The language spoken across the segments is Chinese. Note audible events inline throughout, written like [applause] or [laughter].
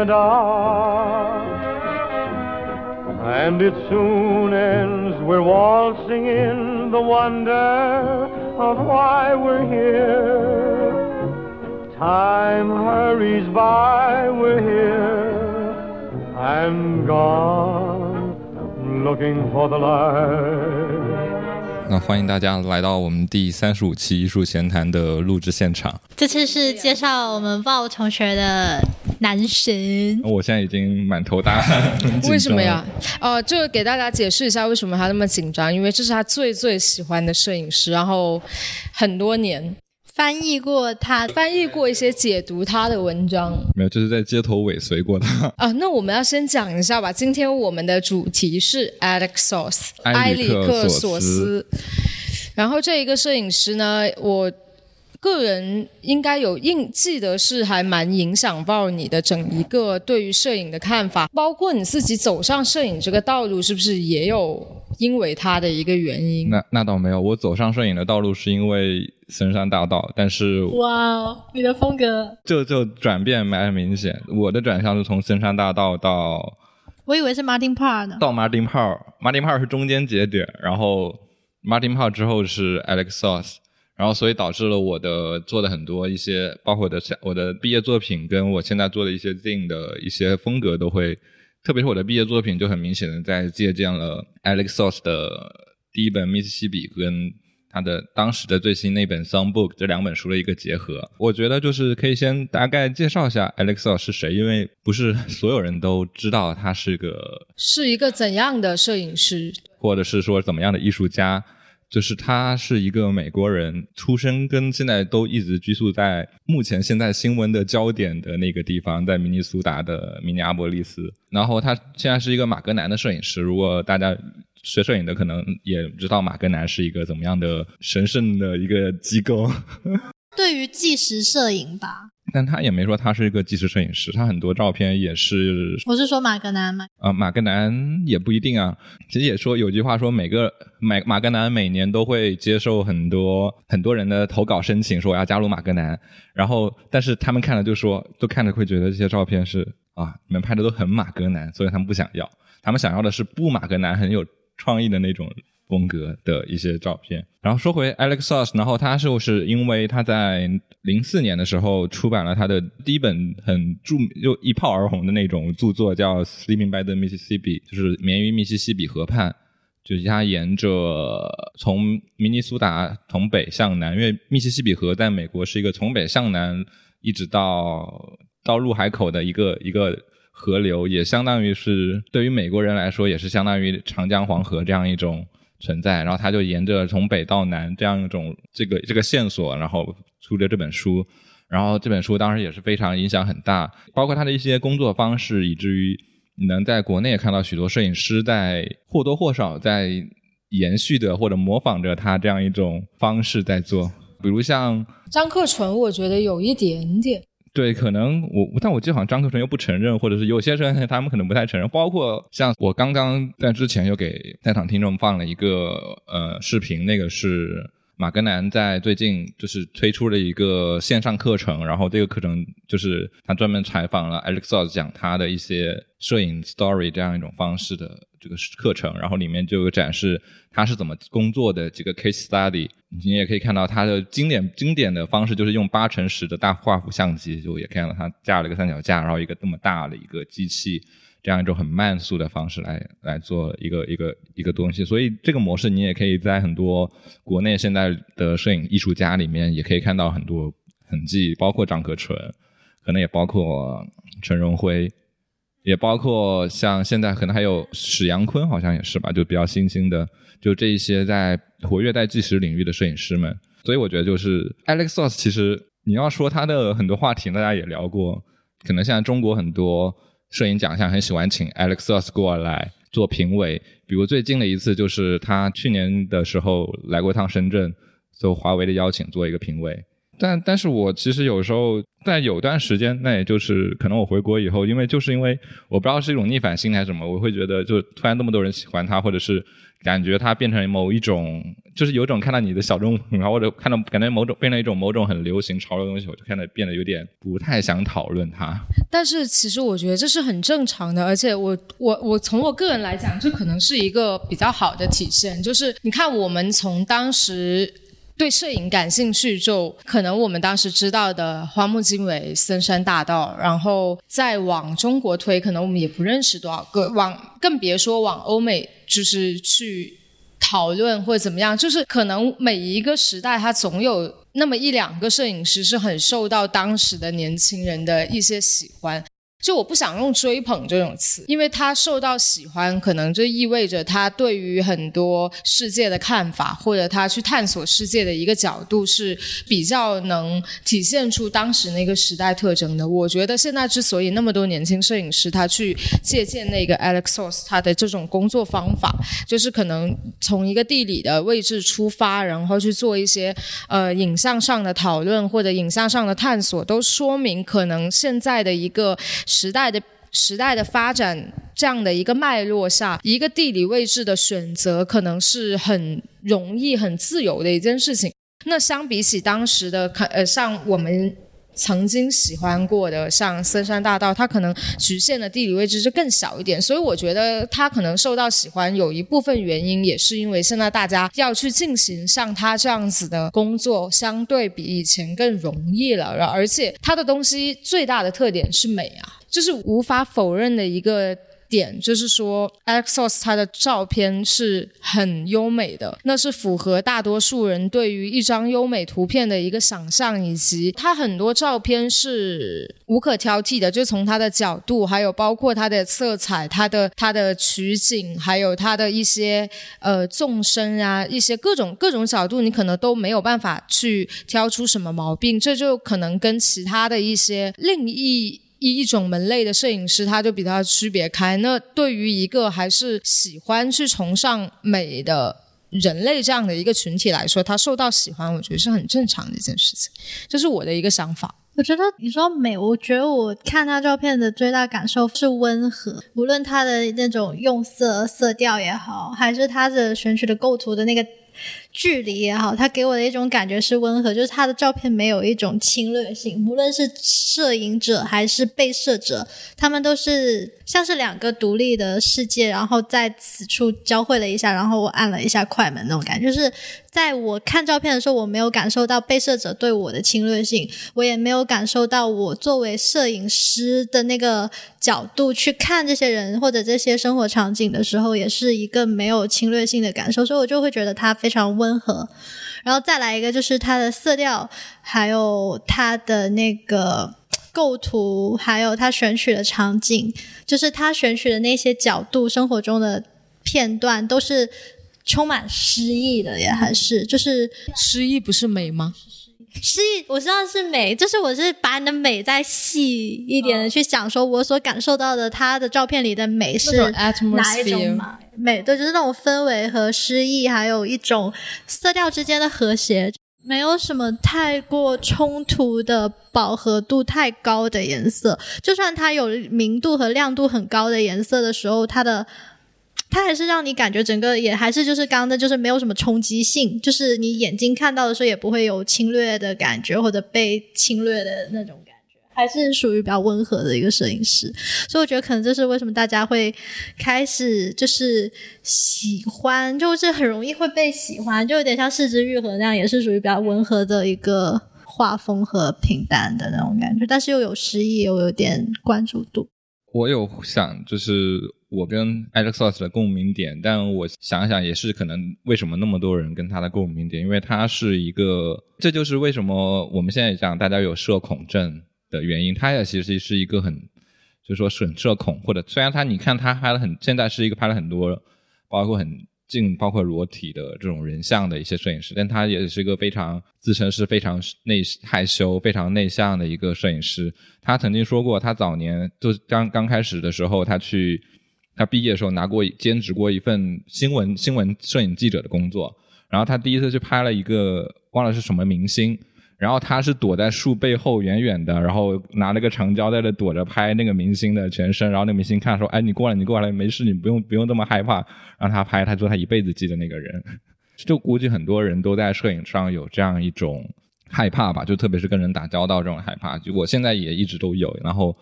dancing in the dark. And it soon ends, we're waltzing in the wonder of why we're here. Time hurries by, we're here and gone, looking for the light. 那欢迎大家来到我们第三十五期艺术闲谈的录制现场。这次是介绍我们鲍同学的 男神。我现在已经满头大汗，为什么呀？哦，就给大家解释一下为什么他那么紧张，因为这是他最最喜欢的摄影师，然后很多年。翻译过他，翻译过一些解读他的文章，没有，就是在街头尾随过他 [laughs] 啊。那我们要先讲一下吧。今天我们的主题是 Alex Source，埃里克索斯。然后这一个摄影师呢，我个人应该有印记得是还蛮影响到你的整一个对于摄影的看法，包括你自己走上摄影这个道路，是不是也有？因为他的一个原因，那那倒没有。我走上摄影的道路是因为森山大道，但是哇，你的风格就就转变蛮明显。我的转向是从森山大道到，我以为是 Martin Parr 呢。到 Martin Parr，Martin Parr 是中间节点，然后 Martin Parr 之后是 Alex Source，然后所以导致了我的做的很多一些，包括我的我的毕业作品跟我现在做的一些 thing 的一些风格都会。特别是我的毕业作品就很明显的在借鉴了 Alex Source 的第一本《密西西比》跟他的当时的最新那本《Songbook》这两本书的一个结合。我觉得就是可以先大概介绍一下 Alex Source 是谁，因为不是所有人都知道他是个是一个怎样的摄影师，或者是说怎么样的艺术家。就是他是一个美国人，出生跟现在都一直居住在目前现在新闻的焦点的那个地方，在明尼苏达的明尼阿波利斯。然后他现在是一个马格南的摄影师。如果大家学摄影的，可能也知道马格南是一个怎么样的神圣的一个机构。[laughs] 对于纪实摄影吧。但他也没说他是一个纪实摄影师，他很多照片也是。我是说马格南吗？啊，马格南也不一定啊。其实也说有句话说，每个马马格南每年都会接受很多很多人的投稿申请，说我要加入马格南。然后，但是他们看了就说，都看着会觉得这些照片是啊，你们拍的都很马格南，所以他们不想要。他们想要的是不马格南很有创意的那种。风格的一些照片。然后说回 Alex Sos，然后他就是因为他在零四年的时候出版了他的第一本很著就一炮而红的那种著作，叫《Sleeping by the Mississippi》，就是眠于密西西比河畔。就是他沿着从明尼苏达从北向南，因为密西西比河在美国是一个从北向南一直到到入海口的一个一个河流，也相当于是对于美国人来说，也是相当于长江黄河这样一种。存在，然后他就沿着从北到南这样一种这个这个线索，然后出的这本书，然后这本书当时也是非常影响很大，包括他的一些工作方式，以至于你能在国内看到许多摄影师在或多或少在延续的或者模仿着他这样一种方式在做，比如像张克纯，我觉得有一点点。对，可能我，但我记得好像张克纯又不承认，或者是有些人 [laughs] 他们可能不太承认。包括像我刚刚在之前又给在场听众放了一个呃视频，那个是马格南在最近就是推出了一个线上课程，然后这个课程就是他专门采访了 Alex Saus 讲他的一些摄影 story 这样一种方式的。这个课程，然后里面就有展示他是怎么工作的这个 case study。你也可以看到他的经典经典的方式，就是用八乘十的大画幅相机，就也看到他架了一个三脚架，然后一个那么大的一个机器，这样一种很慢速的方式来来做一个一个一个东西。所以这个模式你也可以在很多国内现在的摄影艺术家里面也可以看到很多痕迹，包括张可纯，可能也包括陈荣辉。也包括像现在可能还有史阳坤，好像也是吧，就比较新兴的，就这一些在活跃在纪实领域的摄影师们。所以我觉得就是 Alex Source，其实你要说他的很多话题，大家也聊过。可能现在中国很多摄影奖项很喜欢请 Alex Source 过来做评委，比如最近的一次就是他去年的时候来过一趟深圳，受华为的邀请做一个评委。但但是我其实有时候在有段时间，那也就是可能我回国以后，因为就是因为我不知道是一种逆反心还是什么，我会觉得就突然那么多人喜欢他，或者是感觉他变成某一种，就是有种看到你的小众，然后或者看到感觉某种变成一种某种很流行潮流的东西，我就看到变得有点不太想讨论它。但是其实我觉得这是很正常的，而且我我我从我个人来讲，这可能是一个比较好的体现，就是你看我们从当时。对摄影感兴趣，就可能我们当时知道的花木经纬、森山大道，然后再往中国推，可能我们也不认识多少个，往更别说往欧美，就是去讨论或者怎么样，就是可能每一个时代，它总有那么一两个摄影师是很受到当时的年轻人的一些喜欢。就我不想用追捧这种词，因为他受到喜欢，可能就意味着他对于很多世界的看法，或者他去探索世界的一个角度是比较能体现出当时那个时代特征的。我觉得现在之所以那么多年轻摄影师他去借鉴那个 Alex Source 他的这种工作方法，就是可能从一个地理的位置出发，然后去做一些呃影像上的讨论或者影像上的探索，都说明可能现在的一个。时代的时代的发展这样的一个脉络下，一个地理位置的选择可能是很容易、很自由的一件事情。那相比起当时的，呃，像我们曾经喜欢过的，像森山大道，它可能局限的地理位置就更小一点。所以我觉得他可能受到喜欢，有一部分原因也是因为现在大家要去进行像他这样子的工作，相对比以前更容易了。而且他的东西最大的特点是美啊。就是无法否认的一个点，就是说，Exos 它的照片是很优美的，那是符合大多数人对于一张优美图片的一个想象，以及它很多照片是无可挑剔的，就从它的角度，还有包括它的色彩、它的它的取景，还有它的一些呃纵深啊，一些各种各种角度，你可能都没有办法去挑出什么毛病，这就可能跟其他的一些另一。一一种门类的摄影师，他就比较区别开。那对于一个还是喜欢去崇尚美的人类这样的一个群体来说，他受到喜欢，我觉得是很正常的一件事情。这是我的一个想法。我觉得你说美，我觉得我看他照片的最大感受是温和，无论他的那种用色色调也好，还是他的选取的构图的那个。距离也好，他给我的一种感觉是温和，就是他的照片没有一种侵略性，无论是摄影者还是被摄者，他们都是像是两个独立的世界，然后在此处交汇了一下，然后我按了一下快门那种感觉，就是在我看照片的时候，我没有感受到被摄者对我的侵略性，我也没有感受到我作为摄影师的那个角度去看这些人或者这些生活场景的时候，也是一个没有侵略性的感受，所以我就会觉得他非常。温和，然后再来一个就是它的色调，还有它的那个构图，还有它选取的场景，就是它选取的那些角度，生活中的片段都是充满诗意的，也还是就是诗意不是美吗？诗意我知道是美，就是我是把你的美再细一点的去想，说我所感受到的他的照片里的美是哪一种美？对，就是那种氛围和诗意，还有一种色调之间的和谐，没有什么太过冲突的饱和度太高的颜色。就算它有明度和亮度很高的颜色的时候，它的。它还是让你感觉整个也还是就是刚刚的，就是没有什么冲击性，就是你眼睛看到的时候也不会有侵略的感觉或者被侵略的那种感觉，还是属于比较温和的一个摄影师。[laughs] 所以我觉得可能这是为什么大家会开始就是喜欢，就是很容易会被喜欢，就有点像四肢愈合那样，也是属于比较温和的一个画风和平淡的那种感觉，但是又有诗意，又有点关注度。我有想就是。我跟 Alex 的共鸣点，但我想想也是可能为什么那么多人跟他的共鸣点，因为他是一个，这就是为什么我们现在讲大家有社恐症的原因。他也其实是一个很，就是说很社恐，或者虽然他你看他拍了很，现在是一个拍了很多，包括很近，包括裸体的这种人像的一些摄影师，但他也是一个非常自称是非常内害羞、非常内向的一个摄影师。他曾经说过，他早年就刚刚开始的时候，他去。他毕业的时候拿过兼职过一份新闻新闻摄影记者的工作，然后他第一次去拍了一个忘了是什么明星，然后他是躲在树背后远远的，然后拿了个长焦在那躲着拍那个明星的全身，然后那个明星看说：“哎，你过来，你过来，没事，你不用不用这么害怕。”让他拍，他说他一辈子记得那个人。就估计很多人都在摄影上有这样一种害怕吧，就特别是跟人打交道这种害怕。就我现在也一直都有。然后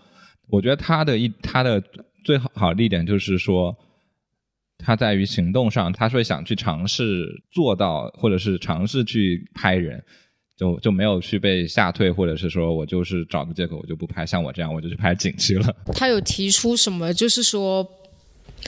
我觉得他的一他的最好的一点就是说，他在于行动上，他会想去尝试做到，或者是尝试去拍人。就就没有去被吓退，或者是说我就是找个借口我就不拍，像我这样我就去拍景区了。他有提出什么，就是说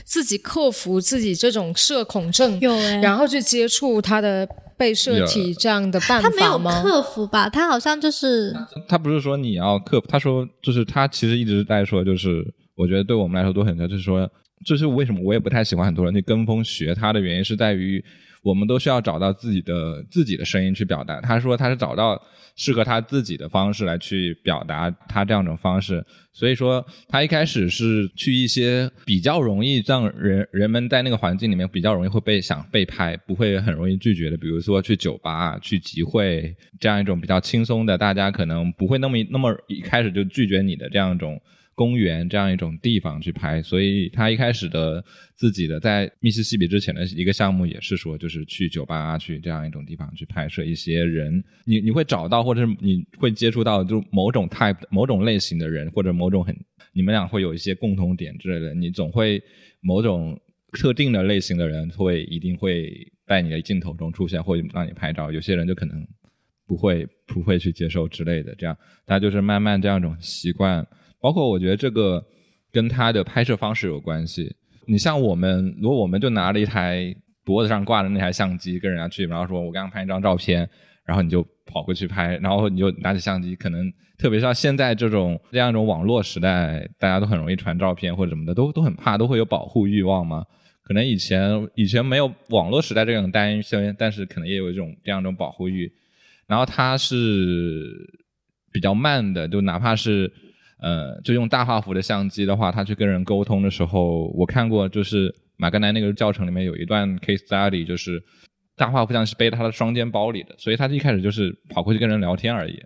自己克服自己这种社恐症，有哎然后去接触他的被摄体这样的办法吗他没有？克服吧？他好像就是他不是说你要克服，他说就是他其实一直在说，就是我觉得对我们来说都很重要，就是说，就是为什么我也不太喜欢很多人去跟风学他的原因是在于。我们都需要找到自己的自己的声音去表达。他说他是找到适合他自己的方式来去表达他这样一种方式。所以说他一开始是去一些比较容易让人人们在那个环境里面比较容易会被想被拍，不会很容易拒绝的，比如说去酒吧、去集会这样一种比较轻松的，大家可能不会那么那么一开始就拒绝你的这样一种。公园这样一种地方去拍，所以他一开始的自己的在密西西比之前的一个项目也是说，就是去酒吧去这样一种地方去拍摄一些人，你你会找到或者是你会接触到就某种 type 某种类型的人，或者某种很你们俩会有一些共同点之类的，你总会某种特定的类型的人会一定会在你的镜头中出现，或者让你拍照，有些人就可能不会不会去接受之类的，这样他就是慢慢这样一种习惯。包括我觉得这个跟他的拍摄方式有关系。你像我们，如果我们就拿了一台脖子上挂的那台相机跟人家去，然后说我刚刚拍一张照片，然后你就跑过去拍，然后你就拿起相机，可能特别像现在这种这样一种网络时代，大家都很容易传照片或者什么的，都都很怕，都会有保护欲望嘛。可能以前以前没有网络时代这种担心，但是可能也有一种这样一种保护欲。然后它是比较慢的，就哪怕是。呃，就用大画幅的相机的话，他去跟人沟通的时候，我看过，就是马格南那个教程里面有一段 case study，就是大画幅相机背在他的双肩包里的，所以他一开始就是跑过去跟人聊天而已。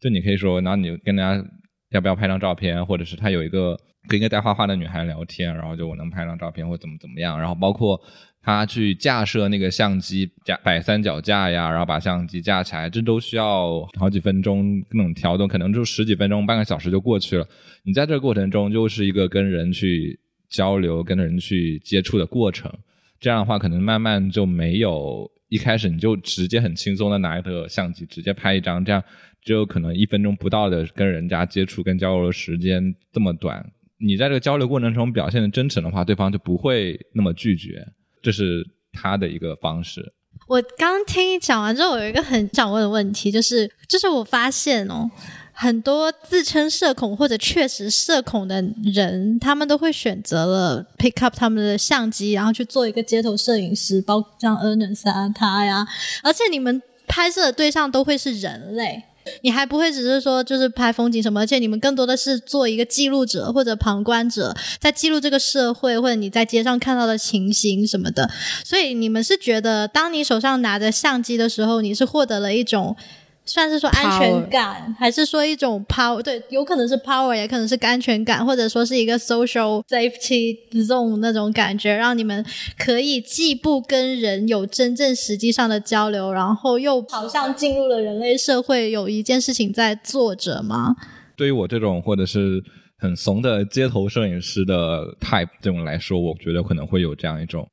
就你可以说，然后你跟人家要不要拍张照片，或者是他有一个跟一个带画画的女孩聊天，然后就我能拍张照片或怎么怎么样，然后包括。他去架设那个相机架摆三脚架呀，然后把相机架起来，这都需要好几分钟那种调动，可能就十几分钟、半个小时就过去了。你在这个过程中就是一个跟人去交流、跟人去接触的过程。这样的话，可能慢慢就没有一开始你就直接很轻松的拿一个相机直接拍一张，这样只有可能一分钟不到的跟人家接触跟交流的时间这么短。你在这个交流过程中表现的真诚的话，对方就不会那么拒绝。这是他的一个方式。我刚听你讲完之后，我有一个很想问的问题，就是，就是我发现哦，很多自称社恐或者确实社恐的人，他们都会选择了 pick up 他们的相机，然后去做一个街头摄影师，包括像 Ernest 啊他呀，而且你们拍摄的对象都会是人类。你还不会只是说就是拍风景什么，而且你们更多的是做一个记录者或者旁观者，在记录这个社会或者你在街上看到的情形什么的。所以你们是觉得，当你手上拿着相机的时候，你是获得了一种。算是说安全感，还是说一种 power？对，有可能是 power，也可能是安全感，或者说是一个 social safety zone 那种感觉，让你们可以既不跟人有真正实际上的交流，然后又好像进入了人类社会，有一件事情在做着吗？对于我这种或者是很怂的街头摄影师的 type 这种来说，我觉得可能会有这样一种，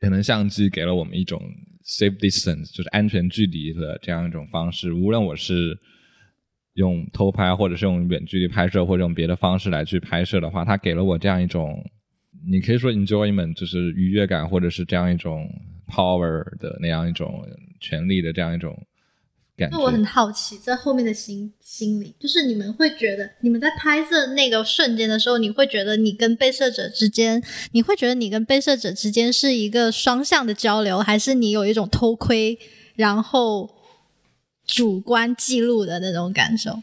可能相机给了我们一种。Safe distance 就是安全距离的这样一种方式，无论我是用偷拍，或者是用远距离拍摄，或者用别的方式来去拍摄的话，它给了我这样一种，你可以说 enjoyment，就是愉悦感，或者是这样一种 power 的那样一种权利的这样一种。那我很好奇，在后面的心心理，就是你们会觉得，你们在拍摄那个瞬间的时候，你会觉得你跟被摄者之间，你会觉得你跟被摄者之间是一个双向的交流，还是你有一种偷窥，然后主观记录的那种感受？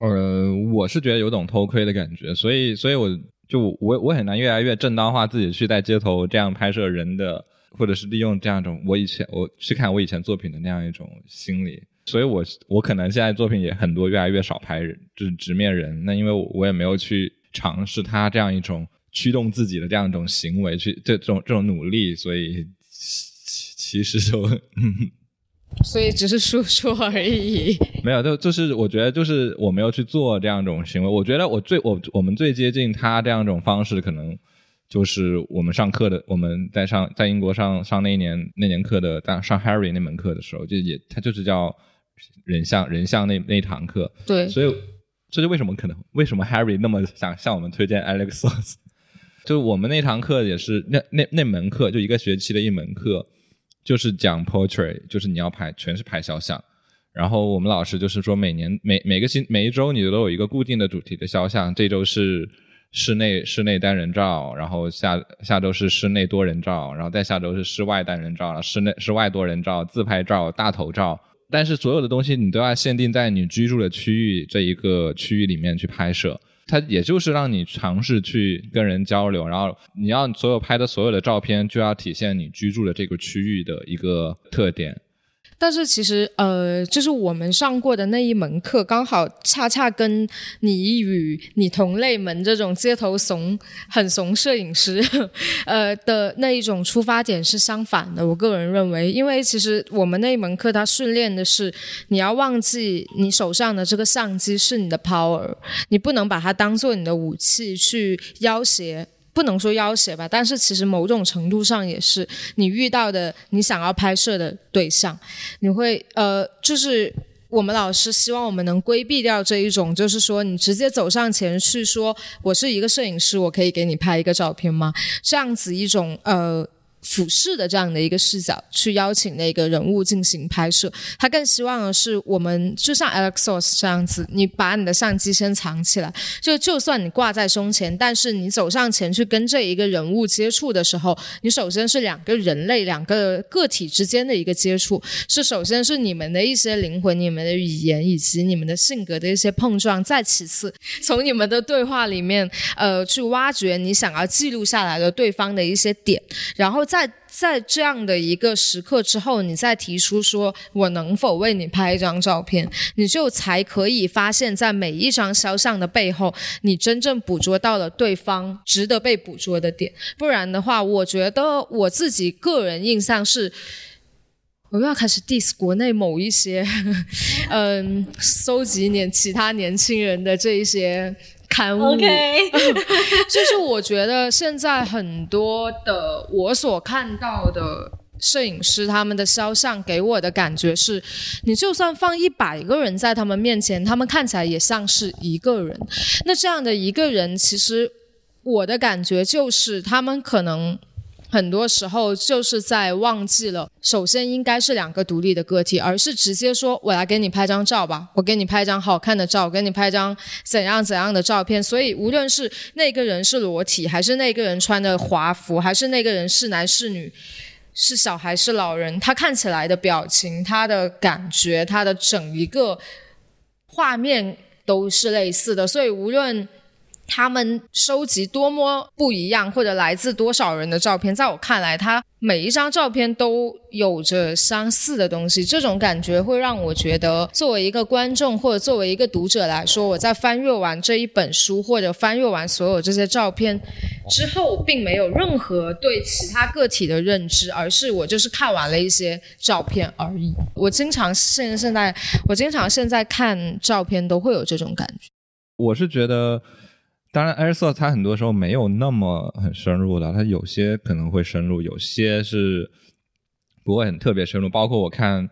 呃，我是觉得有种偷窥的感觉，所以，所以我就我我很难越来越正当化自己去在街头这样拍摄人的。或者是利用这样一种我以前我去看我以前作品的那样一种心理，所以我我可能现在作品也很多越来越少拍人，就是直面人。那因为我也没有去尝试他这样一种驱动自己的这样一种行为，去这种这种努力，所以其其实就所以只是说说而已。[laughs] 没有，就就是我觉得就是我没有去做这样一种行为。我觉得我最我我们最接近他这样一种方式，可能就是我们上课的，我们在上在英国上上那一年那年课的，当上 Harry 那门课的时候，就也他就是叫人像人像那那一堂课。对，所以这就为什么可能为什么 Harry 那么想向我们推荐 Alex Source，[laughs] 就我们那堂课也是那那那门课就一个学期的一门课，就是讲 portrait，就是你要拍全是拍肖像。然后我们老师就是说，每年每每个星每一周你都有一个固定的主题的肖像，这周是室内室内单人照，然后下下周是室内多人照，然后再下周是室外单人照，室内室外多人照、自拍照、大头照。但是所有的东西你都要限定在你居住的区域这一个区域里面去拍摄，它也就是让你尝试去跟人交流，然后你要所有拍的所有的照片就要体现你居住的这个区域的一个特点。但是其实，呃，就是我们上过的那一门课，刚好恰恰跟你与你同类们这种街头怂、很怂摄影师，[laughs] 呃的那一种出发点是相反的。我个人认为，因为其实我们那一门课，它训练的是你要忘记你手上的这个相机是你的 power，你不能把它当做你的武器去要挟。不能说要挟吧，但是其实某种程度上也是你遇到的你想要拍摄的对象，你会呃，就是我们老师希望我们能规避掉这一种，就是说你直接走上前去说我是一个摄影师，我可以给你拍一个照片吗？这样子一种呃。俯视的这样的一个视角去邀请那个人物进行拍摄，他更希望的是我们就像 Alexos 这样子，你把你的相机先藏起来，就就算你挂在胸前，但是你走上前去跟这一个人物接触的时候，你首先是两个人类两个个体之间的一个接触，是首先是你们的一些灵魂、你们的语言以及你们的性格的一些碰撞，再其次从你们的对话里面，呃，去挖掘你想要记录下来的对方的一些点，然后再。在在这样的一个时刻之后，你再提出说我能否为你拍一张照片，你就才可以发现，在每一张肖像的背后，你真正捕捉到了对方值得被捕捉的点。不然的话，我觉得我自己个人印象是，我又要开始 diss 国内某一些，[laughs] 嗯，搜集年其他年轻人的这一些。刊物，[laughs] 就是我觉得现在很多的我所看到的摄影师，他们的肖像给我的感觉是，你就算放一百个人在他们面前，他们看起来也像是一个人。那这样的一个人，其实我的感觉就是，他们可能。很多时候就是在忘记了，首先应该是两个独立的个体，而是直接说：“我来给你拍张照吧，我给你拍张好看的照，我给你拍张怎样怎样的照片。”所以，无论是那个人是裸体，还是那个人穿的华服，还是那个人是男是女，是小孩是老人，他看起来的表情、他的感觉、他的整一个画面都是类似的。所以，无论。他们收集多么不一样，或者来自多少人的照片，在我看来，他每一张照片都有着相似的东西。这种感觉会让我觉得，作为一个观众或者作为一个读者来说，我在翻阅完这一本书或者翻阅完所有这些照片之后，并没有任何对其他个体的认知，而是我就是看完了一些照片而已。我经常现现在，我经常现在看照片都会有这种感觉。我是觉得。当然 a i r s o 它很多时候没有那么很深入的，它有些可能会深入，有些是不会很特别深入。包括我看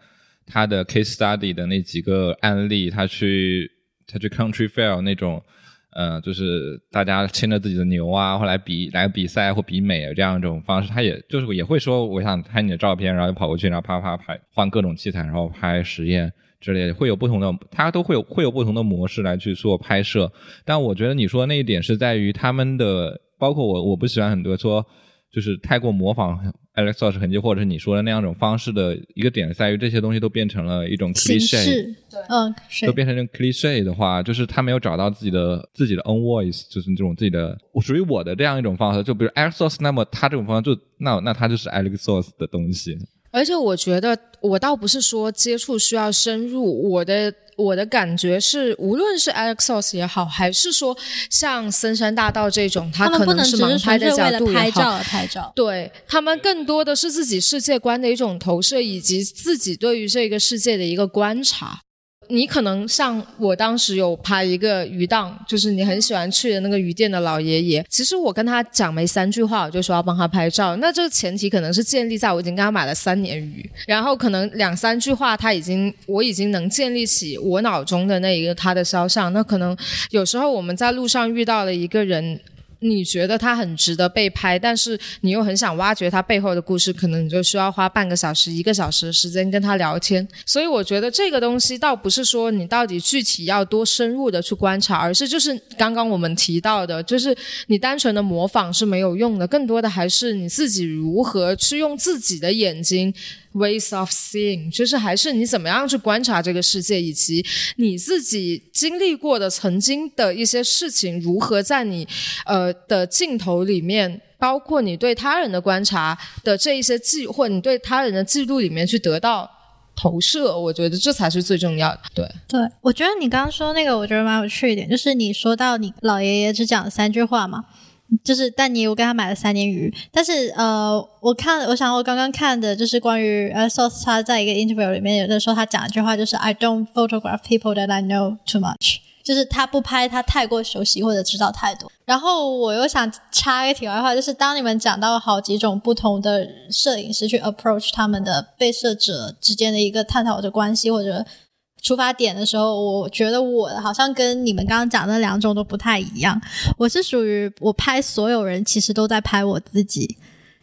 他的 case study 的那几个案例，他去他去 country fair 那种，呃，就是大家牵着自己的牛啊，或来比来比赛或比美这样一种方式，他也就是也会说我想拍你的照片，然后就跑过去，然后啪啪拍，换各种器材，然后拍实验。之类的会有不同的，它都会有会有不同的模式来去做拍摄。但我觉得你说那一点是在于他们的，包括我我不喜欢很多说就是太过模仿 Alex Ross 痕迹，或者是你说的那样一种方式的一个点在于这些东西都变成了一种 cliche，嗯，都变成一种 cliche 的话，就是他没有找到自己的自己的 own voice，就是这种自己的属于我的这样一种方式。就比如 Alex，那么他这种方式就那那他就是 Alexos 的东西。而且我觉得，我倒不是说接触需要深入，我的我的感觉是，无论是 Alexos 也好，还是说像森山大道这种，他可能是盲拍的角度拍照而拍照，对他们更多的是自己世界观的一种投射，以及自己对于这个世界的一个观察。你可能像我当时有拍一个鱼档，就是你很喜欢去的那个鱼店的老爷爷。其实我跟他讲没三句话，我就说要帮他拍照。那这个前提可能是建立在我已经跟他买了三年鱼，然后可能两三句话他已经我已经能建立起我脑中的那一个他的肖像。那可能有时候我们在路上遇到了一个人。你觉得他很值得被拍，但是你又很想挖掘他背后的故事，可能你就需要花半个小时、一个小时的时间跟他聊天。所以我觉得这个东西倒不是说你到底具体要多深入的去观察，而是就是刚刚我们提到的，就是你单纯的模仿是没有用的，更多的还是你自己如何去用自己的眼睛。Ways of seeing，就是还是你怎么样去观察这个世界，以及你自己经历过的曾经的一些事情，如何在你呃的镜头里面，包括你对他人的观察的这一些记，或你对他人的记录里面去得到投射，我觉得这才是最重要的。对，对我觉得你刚刚说那个，我觉得蛮有趣一点，就是你说到你老爷爷只讲了三句话嘛。就是，但你我跟他买了三年鱼，但是呃，我看我想我刚刚看的就是关于呃，Source 他在一个 interview 里面有的时候他讲一句话，就是 I don't photograph people that I know too much，就是他不拍他太过熟悉或者知道太多。然后我又想插一个题外话，就是当你们讲到好几种不同的摄影师去 approach 他们的被摄者之间的一个探讨的关系或者。出发点的时候，我觉得我好像跟你们刚刚讲的两种都不太一样。我是属于我拍所有人，其实都在拍我自己，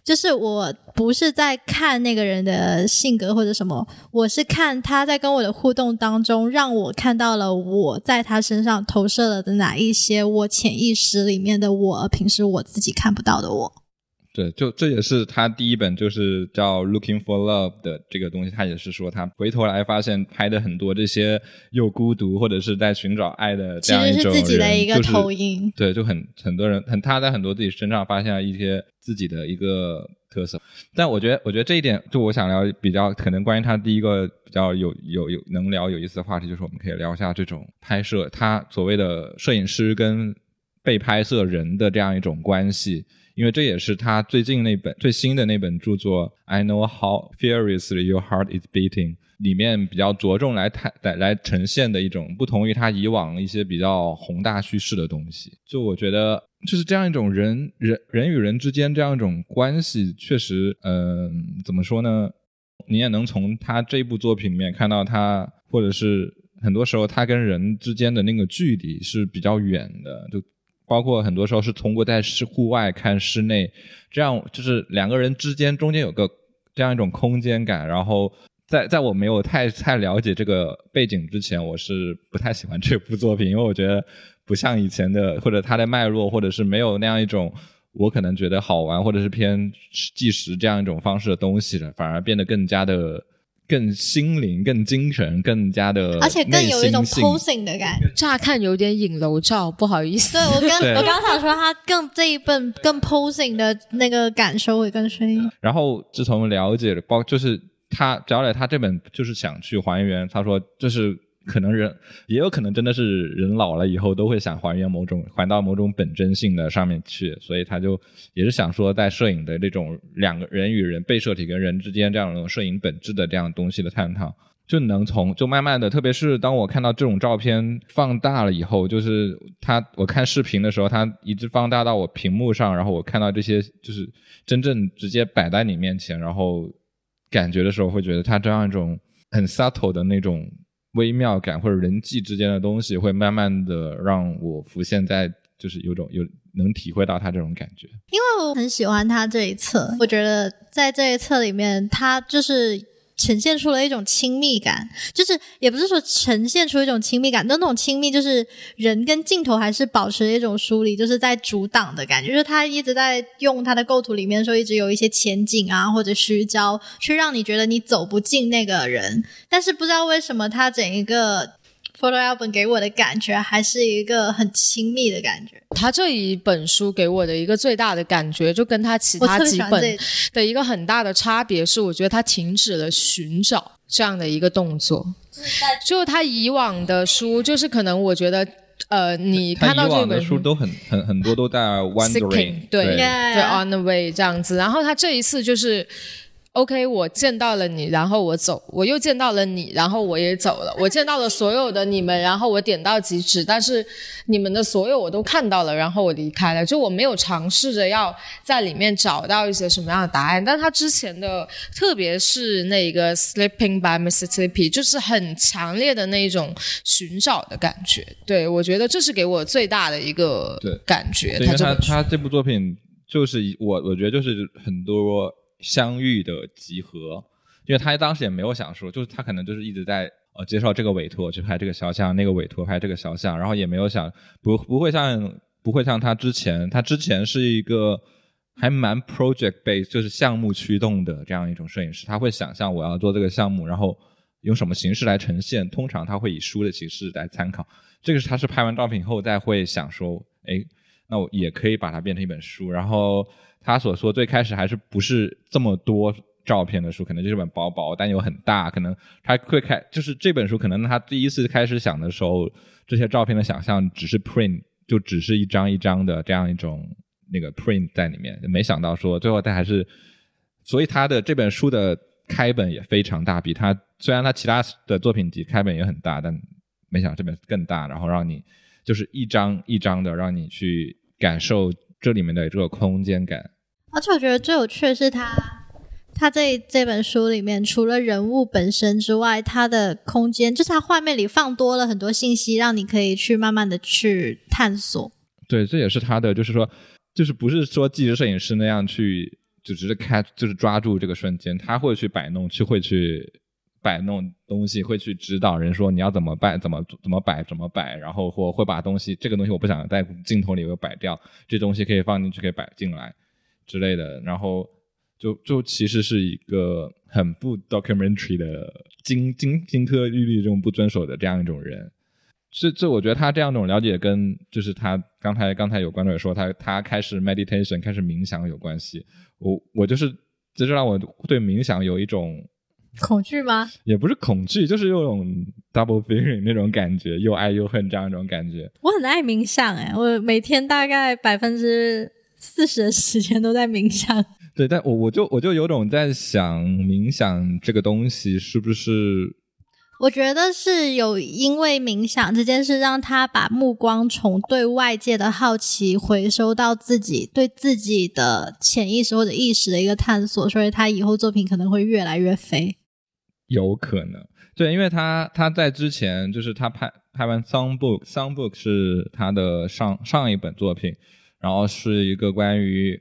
就是我不是在看那个人的性格或者什么，我是看他在跟我的互动当中，让我看到了我在他身上投射了的哪一些我潜意识里面的我，平时我自己看不到的我。对，就这也是他第一本就是叫《Looking for Love》的这个东西，他也是说他回头来发现拍的很多这些又孤独或者是在寻找爱的这样一种人，就是投影。对，就很很多人很他在很多自己身上发现了一些自己的一个特色。但我觉得，我觉得这一点就我想聊比较可能关于他第一个比较有有有能聊有意思的话题，就是我们可以聊一下这种拍摄他所谓的摄影师跟被拍摄人的这样一种关系。因为这也是他最近那本最新的那本著作《I Know How Furiously Your Heart Is Beating》里面比较着重来谈来来呈现的一种不同于他以往一些比较宏大叙事的东西。就我觉得，就是这样一种人人人与人之间这样一种关系，确实，嗯，怎么说呢？你也能从他这部作品里面看到他，或者是很多时候他跟人之间的那个距离是比较远的，就。包括很多时候是通过在室户外看室内，这样就是两个人之间中间有个这样一种空间感。然后在在我没有太太了解这个背景之前，我是不太喜欢这部作品，因为我觉得不像以前的或者它的脉络，或者是没有那样一种我可能觉得好玩或者是偏计时这样一种方式的东西了，反而变得更加的。更心灵、更精神、更加的，而且更有一种 posing 的感觉。乍看有点影楼照，不好意思。对我刚我刚想说，他更这一本更 posing 的那个感受会更深。然后自从了解了，包就是他，只要来他这本就是想去还原，他说就是。可能人也有可能真的是人老了以后都会想还原某种还到某种本真性的上面去，所以他就也是想说在摄影的这种两个人与人被摄体跟人之间这样一种摄影本质的这样东西的探讨，就能从就慢慢的，特别是当我看到这种照片放大了以后，就是他我看视频的时候，他一直放大到我屏幕上，然后我看到这些就是真正直接摆在你面前，然后感觉的时候，会觉得他这样一种很 subtle 的那种。微妙感或者人际之间的东西，会慢慢的让我浮现在，就是有种有能体会到他这种感觉。因为我很喜欢他这一册，我觉得在这一册里面，他就是。呈现出了一种亲密感，就是也不是说呈现出一种亲密感，但那种亲密就是人跟镜头还是保持一种疏离，就是在阻挡的感觉。就是他一直在用他的构图里面说，一直有一些前景啊或者虚焦，去让你觉得你走不进那个人。但是不知道为什么他整一个 photo album 给我的感觉还是一个很亲密的感觉。他这一本书给我的一个最大的感觉，就跟他其他几本的一个很大的差别是，我觉得他停止了寻找这样的一个动作。就他以往的书，就是可能我觉得。呃，你看到这本书都很很很多都在 wondering，对对对 on the way 这样子，然后他这一次就是。OK，我见到了你，然后我走，我又见到了你，然后我也走了。[laughs] 我见到了所有的你们，然后我点到即止。但是你们的所有我都看到了，然后我离开了。就我没有尝试着要在里面找到一些什么样的答案。但他之前的，特别是那个 Sleeping by Mississippi，就是很强烈的那一种寻找的感觉。对我觉得这是给我最大的一个感觉。因为他他这部作品就是我我觉得就是很多。相遇的集合，因为他当时也没有想说，就是他可能就是一直在呃接受这个委托去拍这个肖像，那个委托拍这个肖像，然后也没有想不不会像不会像他之前，他之前是一个还蛮 project base，就是项目驱动的这样一种摄影师，他会想象我要做这个项目，然后用什么形式来呈现，通常他会以书的形式来参考，这个是他是拍完照片以后再会想说，哎，那我也可以把它变成一本书，然后。他所说最开始还是不是这么多照片的书，可能就是本薄薄但又很大，可能他会开就是这本书，可能他第一次开始想的时候，这些照片的想象只是 print，就只是一张一张的这样一种那个 print 在里面，没想到说最后他还是，所以他的这本书的开本也非常大，比他虽然他其他的作品集开本也很大，但没想到这本更大，然后让你就是一张一张的让你去感受这里面的这个空间感。而且我觉得最有趣的是他，他这这本书里面除了人物本身之外，他的空间就是他画面里放多了很多信息，让你可以去慢慢的去探索。对，这也是他的，就是说，就是不是说纪实摄影师那样去，就只是开，就是抓住这个瞬间，他会去摆弄，去会去摆弄东西，会去指导人说你要怎么摆，怎么怎么摆，怎么摆，然后或会把东西，这个东西我不想在镜头里又摆掉，这东西可以放进去，可以摆进来。之类的，然后就就其实是一个很不 documentary 的金金金科玉律这种不遵守的这样一种人，这这我觉得他这样一种了解跟就是他刚才刚才有观众也说他他开始 meditation 开始冥想有关系，我我就是这就让我对冥想有一种 [laughs] 恐惧吗？也不是恐惧，就是有种 double feeling 那种感觉，又爱又恨这样一种感觉。我很爱冥想哎，我每天大概百分之。四十的时间都在冥想，对，但我我就我就有种在想，冥想这个东西是不是？我觉得是有，因为冥想这件事，让他把目光从对外界的好奇回收到自己对自己的潜意识或者意识的一个探索，所以他以后作品可能会越来越飞。有可能，对，因为他他在之前就是他拍拍完《Song Book》，《Song Book》是他的上上一本作品。然后是一个关于，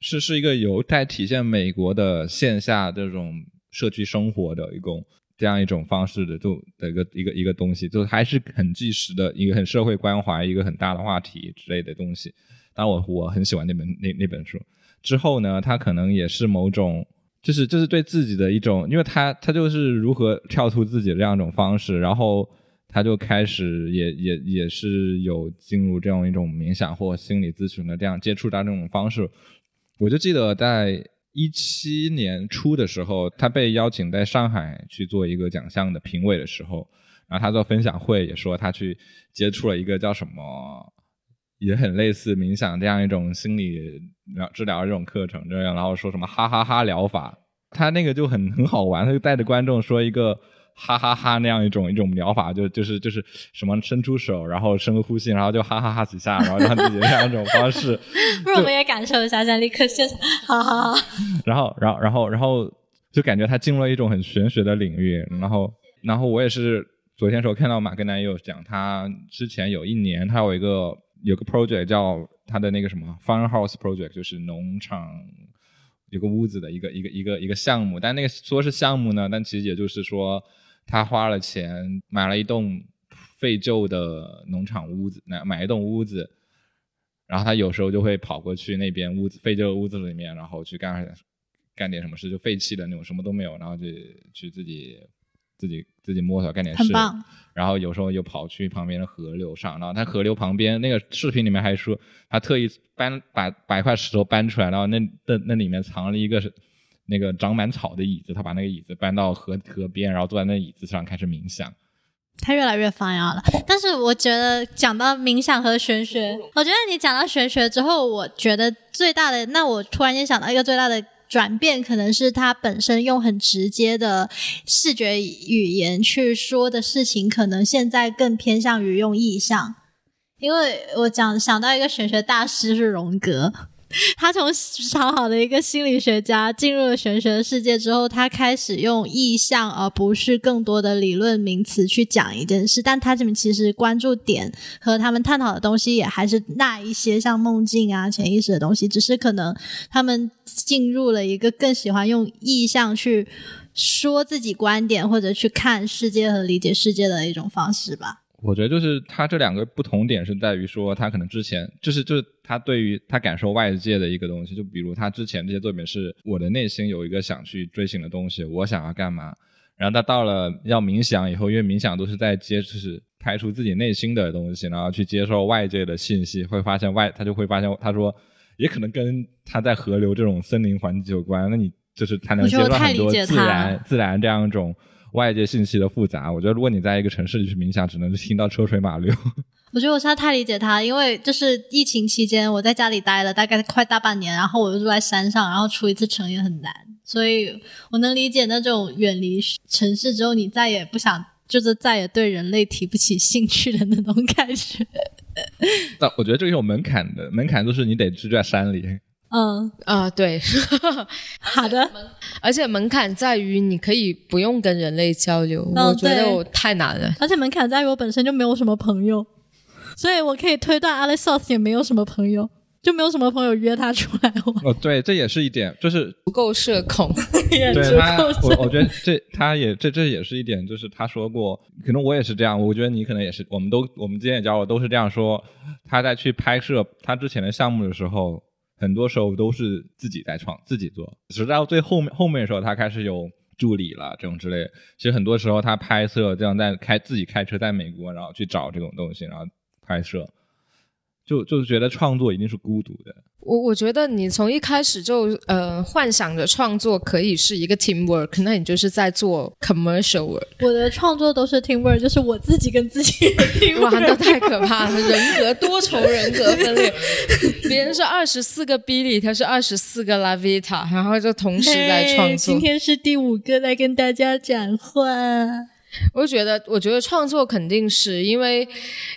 是是一个有在体现美国的线下这种社区生活的一种这样一种方式的，就的一个一个一个东西，就还是很纪实的一个很社会关怀一个很大的话题之类的东西。当然，我我很喜欢那本那那本书。之后呢，他可能也是某种，就是就是对自己的一种，因为他他就是如何跳出自己的这样一种方式，然后。他就开始也也也是有进入这样一种冥想或心理咨询的这样接触到这种方式。我就记得在一七年初的时候，他被邀请在上海去做一个奖项的评委的时候，然后他做分享会也说他去接触了一个叫什么，也很类似冥想这样一种心理疗治疗这种课程这样，然后说什么哈哈哈疗法，他那个就很很好玩，他就带着观众说一个。哈哈哈，那样一种一种疗法，就就是就是什么伸出手，然后深呼吸，然后就哈哈哈几下，然后让自己这样一种方式。[laughs] 不如我们也感受一下，现在立刻现场哈哈哈。[laughs] 然后，然后，然后，然后就感觉他进入了一种很玄学的领域。然后，然后我也是昨天时候看到马格南也有讲，他之前有一年他有一个有个 project 叫他的那个什么 farm house project，就是农场有个屋子的一个一个一个一个项目。但那个说是项目呢，但其实也就是说。他花了钱买了一栋废旧的农场屋子，买买一栋屋子，然后他有时候就会跑过去那边屋子废旧的屋子里面，然后去干干点什么事，就废弃的那种什么都没有，然后就去自己自己自己摸索干点事，很棒。然后有时候又跑去旁边的河流上，然后他河流旁边那个视频里面还说，他特意搬把把一块石头搬出来，然后那那那里面藏了一个是那个长满草的椅子，他把那个椅子搬到河河边，然后坐在那椅子上开始冥想。他越来越发芽了，但是我觉得讲到冥想和玄学，我觉得你讲到玄学之后，我觉得最大的，那我突然间想到一个最大的转变，可能是他本身用很直接的视觉语言去说的事情，可能现在更偏向于用意象，因为我讲想到一个玄学大师是荣格。[laughs] 他从超好的一个心理学家进入了玄学的世界之后，他开始用意象而不是更多的理论名词去讲一件事。但他这边其实关注点和他们探讨的东西也还是那一些像梦境啊、潜意识的东西，只是可能他们进入了一个更喜欢用意象去说自己观点或者去看世界和理解世界的一种方式吧。我觉得就是他这两个不同点是在于说，他可能之前就是就是他对于他感受外界的一个东西，就比如他之前这些作品是我的内心有一个想去追寻的东西，我想要干嘛，然后他到了要冥想以后，因为冥想都是在接就是排除自己内心的东西，然后去接受外界的信息，会发现外他就会发现他说也可能跟他在河流这种森林环境有关，那你就是他能接受很多自然自然这样一种。外界信息的复杂，我觉得如果你在一个城市里去冥想，只能听到车水马流。[laughs] 我觉得我现在太理解他，因为就是疫情期间我在家里待了大概快大半年，然后我又住在山上，然后出一次城也很难，所以我能理解那种远离城市之后你再也不想，就是再也对人类提不起兴趣的那种感觉。[laughs] 但我觉得这个有门槛的，门槛就是你得住在山里。嗯啊，对，[laughs] 好的。而且门槛在于你可以不用跟人类交流，我觉得我太难了。而且门槛在于我本身就没有什么朋友，[laughs] 所以我可以推断 Alex 也没有什么朋友，就没有什么朋友约他出来玩。哦，对，这也是一点，就是不够社恐。[laughs] 对他，我我觉得这他也这这也是一点，就是他说过，可能我也是这样，我觉得你可能也是，我们都我们今天也教过，都是这样说。他在去拍摄他之前的项目的时候。很多时候都是自己在创，自己做，直到最后面后面的时候，他开始有助理了，这种之类。其实很多时候他拍摄这样在开自己开车在美国，然后去找这种东西，然后拍摄，就就是觉得创作一定是孤独的。我我觉得你从一开始就呃幻想着创作可以是一个 team work，那你就是在做 commercial work。我的创作都是 team work，就是我自己跟自己 [laughs] team work，哇，那太可怕了，人格多重人格分裂。别人是二十四个 Billy，他是二十四个 Lavita，然后就同时在创作。今天是第五个来跟大家讲话。我觉得，我觉得创作肯定是因为，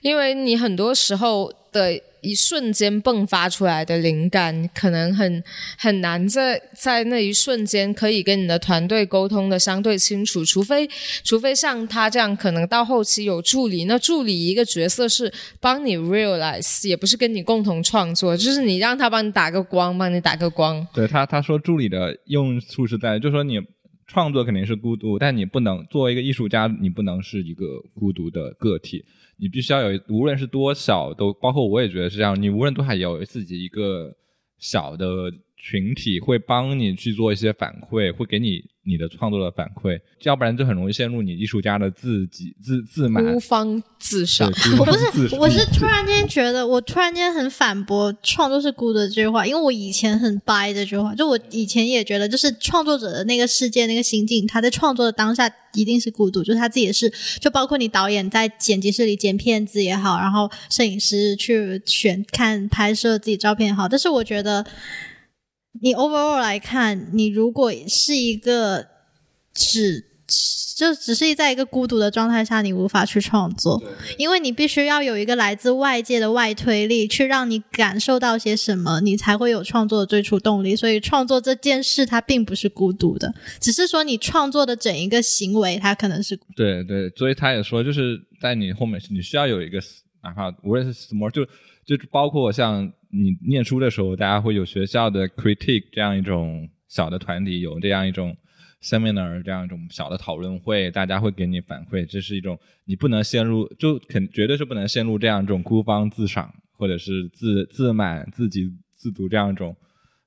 因为你很多时候的。一瞬间迸发出来的灵感，可能很很难在在那一瞬间可以跟你的团队沟通的相对清楚，除非除非像他这样，可能到后期有助理，那助理一个角色是帮你 realize，也不是跟你共同创作，就是你让他帮你打个光，帮你打个光。对他他说助理的用处是在，就说你创作肯定是孤独，但你不能作为一个艺术家，你不能是一个孤独的个体。你必须要有，无论是多小，都包括我也觉得是这样。你无论多少，也有自己一个小的群体，会帮你去做一些反馈，会给你。你的创作的反馈，要不然就很容易陷入你艺术家的自己自自满、孤芳自赏。[laughs] 我不是，我是突然间觉得，我突然间很反驳“创作是孤独”这句话，因为我以前很掰这句话，就我以前也觉得，就是创作者的那个世界、那个心境，他在创作的当下一定是孤独，就是他自己的事，就包括你导演在剪辑室里剪片子也好，然后摄影师去选看拍摄自己照片也好，但是我觉得。你 overall 来看，你如果是一个只就只是在一个孤独的状态下，你无法去创作，因为你必须要有一个来自外界的外推力，去让你感受到些什么，你才会有创作的最初动力。所以，创作这件事它并不是孤独的，只是说你创作的整一个行为，它可能是对对。所以他也说，就是在你后面，你需要有一个哪怕无论是什么，就就包括像。你念书的时候，大家会有学校的 critique 这样一种小的团体，有这样一种 seminar 这样一种小的讨论会，大家会给你反馈。这是一种你不能陷入，就肯绝对是不能陷入这样一种孤芳自赏，或者是自自满、自给自足这样一种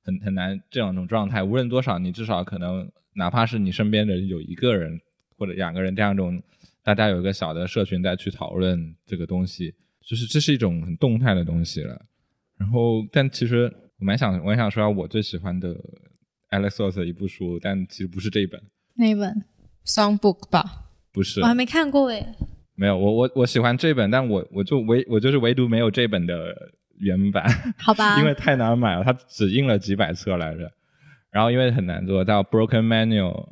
很很难这样一种状态。无论多少，你至少可能哪怕是你身边的有一个人或者两个人这样一种，大家有一个小的社群在去讨论这个东西，就是这是一种很动态的东西了。然后，但其实我蛮想，我想说下我最喜欢的 Alex Ross 的一部书，但其实不是这一本，那一本？Songbook 吧，不是我，还没看过诶。没有，我我我喜欢这本，但我我就唯我就是唯独没有这本的原版，好吧，[laughs] 因为太难买了，它只印了几百册来着，然后因为很难做，到 Broken Manual，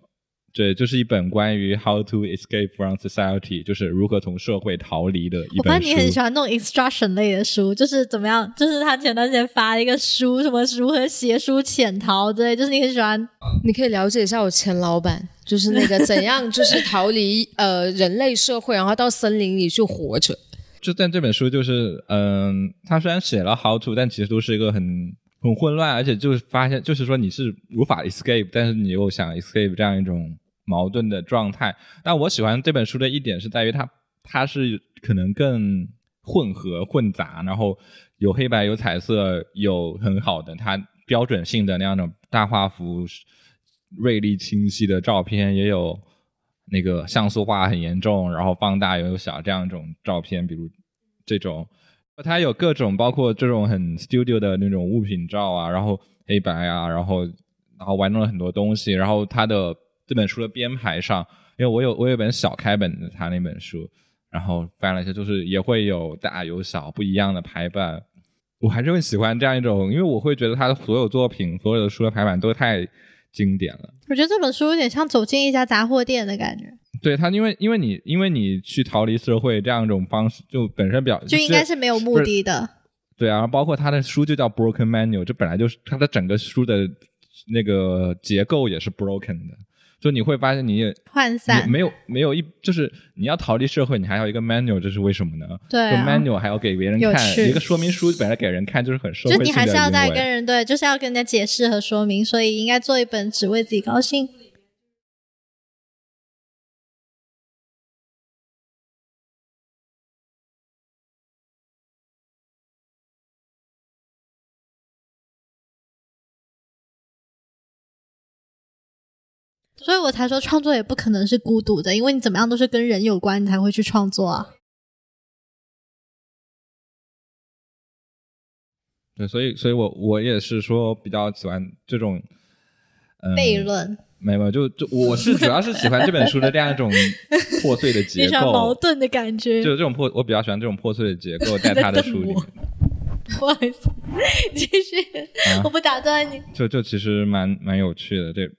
对，就是一本关于 How to Escape from Society，就是如何从社会逃离的一本我发。现你很喜欢那种 instruction 类的书，就是怎么样，就是他前段时间发了一个书，什么如何写书潜逃之类，就是你很喜欢。你可以了解一下我前老板，就是那个怎样就是逃离呃人类社会，然后到森林里去活着。就但这本书就是，嗯，他虽然写了 how to，但其实都是一个很很混乱，而且就是发现，就是说你是无法 escape，但是你又想 escape 这样一种矛盾的状态。但我喜欢这本书的一点是在于它，它是可能更混合混杂，然后有黑白，有彩色，有很好的它标准性的那样的大画幅、锐利清晰的照片，也有那个像素化很严重，然后放大又有小这样一种照片，比如这种，它有各种包括这种很 studio 的那种物品照啊，然后黑白啊，然后然后玩弄了很多东西，然后它的这本书的编排上，因为我有我有本小开本的他那本书，然后翻了一下，就是也会有大有小不一样的排版。我还是很喜欢这样一种，因为我会觉得他的所有作品、所有的书的排版都太经典了。我觉得这本书有点像走进一家杂货店的感觉，对他，因为因为你因为你去逃离社会这样一种方式，就本身表就应该是没有目的的。对啊，然后包括他的书就叫 Broken Manual，这本来就是他的整个书的那个结构也是 broken 的，就你会发现你也涣散，没有没有一就是你要逃离社会，你还要一个 manual，这是为什么呢？就对啊 manual 还要给别人看，一个说明书本来给人看就是很社就会性的你还是要在跟人对，就是要跟人家解释和说明，所以应该做一本只为自己高兴。所以我才说创作也不可能是孤独的，因为你怎么样都是跟人有关，你才会去创作啊。对，所以所以我我也是说比较喜欢这种嗯悖论，没有，没有就就我是主要是喜欢这本书的这样一种破碎的你结喜欢 [laughs] 矛，盾的感觉。就是这种破，我比较喜欢这种破碎的结构，在他的书里面，[laughs] 不好意思，继续，啊我不打断你。就就其实蛮蛮有趣的。对，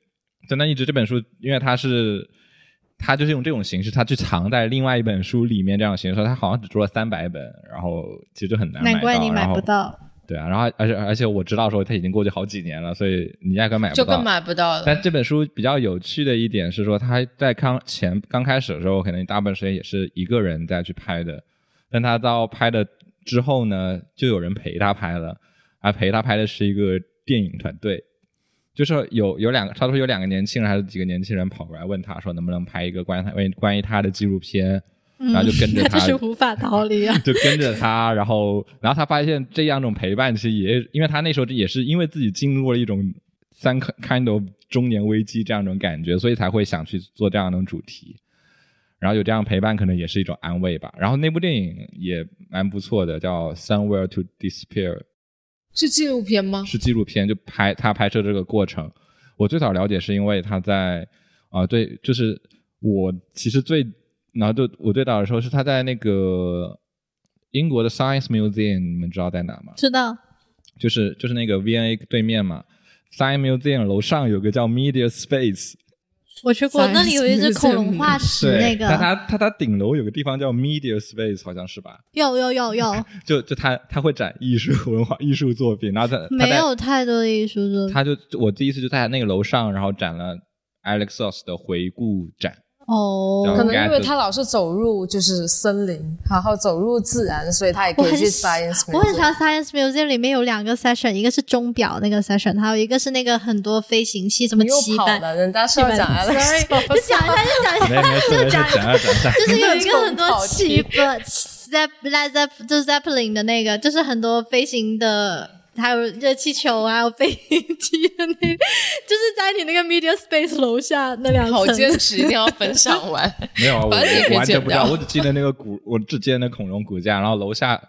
真的一直这本书，因为它是它就是用这种形式，它去藏在另外一本书里面这样形式，它好像只出了三百本，然后其实就很难买到，难怪你买不到。对啊，然后而且而且我知道说它已经过去好几年了，所以你压根买不到，就更买不到了。但这本书比较有趣的一点是说，他在刚前刚开始的时候，可能大部分时间也是一个人在去拍的，但他到拍的之后呢，就有人陪他拍了，而陪他拍的是一个电影团队，就是有有两个，他说有两个年轻人还是几个年轻人跑过来问他说，能不能拍一个关于他关于关于他的纪录片，嗯然后就跟着他 [laughs] 那就是无法逃离啊。[laughs] 就跟着他，然后，然后他发现这样一种陪伴，其实也因为他那时候也是因为自己进入了一种三 kind of 中年危机这样一种感觉，所以才会想去做这样一种主题。然后有这样陪伴，可能也是一种安慰吧。然后那部电影也蛮不错的，叫《Somewhere to Disappear》，是纪录片吗？是纪录片，就拍他拍摄这个过程。我最早了解是因为他在啊、对，就是我其实最然后就我最早的时候是他在那个英国的 Science Museum，你们知道在哪吗？知道，就是就是那个 V&A 对面嘛，Science Museum 楼上有个叫 Media Space，我去过那里有一只恐龙化石，那个但它它它顶楼有个地方叫 Media Space，好像是吧？有有有有，就就它它会展艺术文化艺术作品，然后它它没有太多的艺术作品它就我第一次就在那个楼上，然后展了 Alex Ross 的回顾展，哦可能因为他老是走入就是森林，然后走入自然，所以他也可以去 science。[laughs] 我很喜欢 Science Museum 里面有两个 session，一个是钟表那个 session，还有一个是那个很多飞行器，什么你又棋板。人家是要讲 Sorry，Alex，就讲一下，就讲一下，没没事 [laughs] 没事，讲一下。就是有一个很多跑棋题板 [laughs] Zep Led Zepp 就是 Zeppelin 的那个，就是很多飞行的还有热气球啊，飞机的那，就是在你那个 media space 楼下那两层。好坚持，一定要分享完。[laughs] 没有啊，我完全不知道，我只记得那个骨，[laughs] 我只记得那恐龙骨架，然后楼下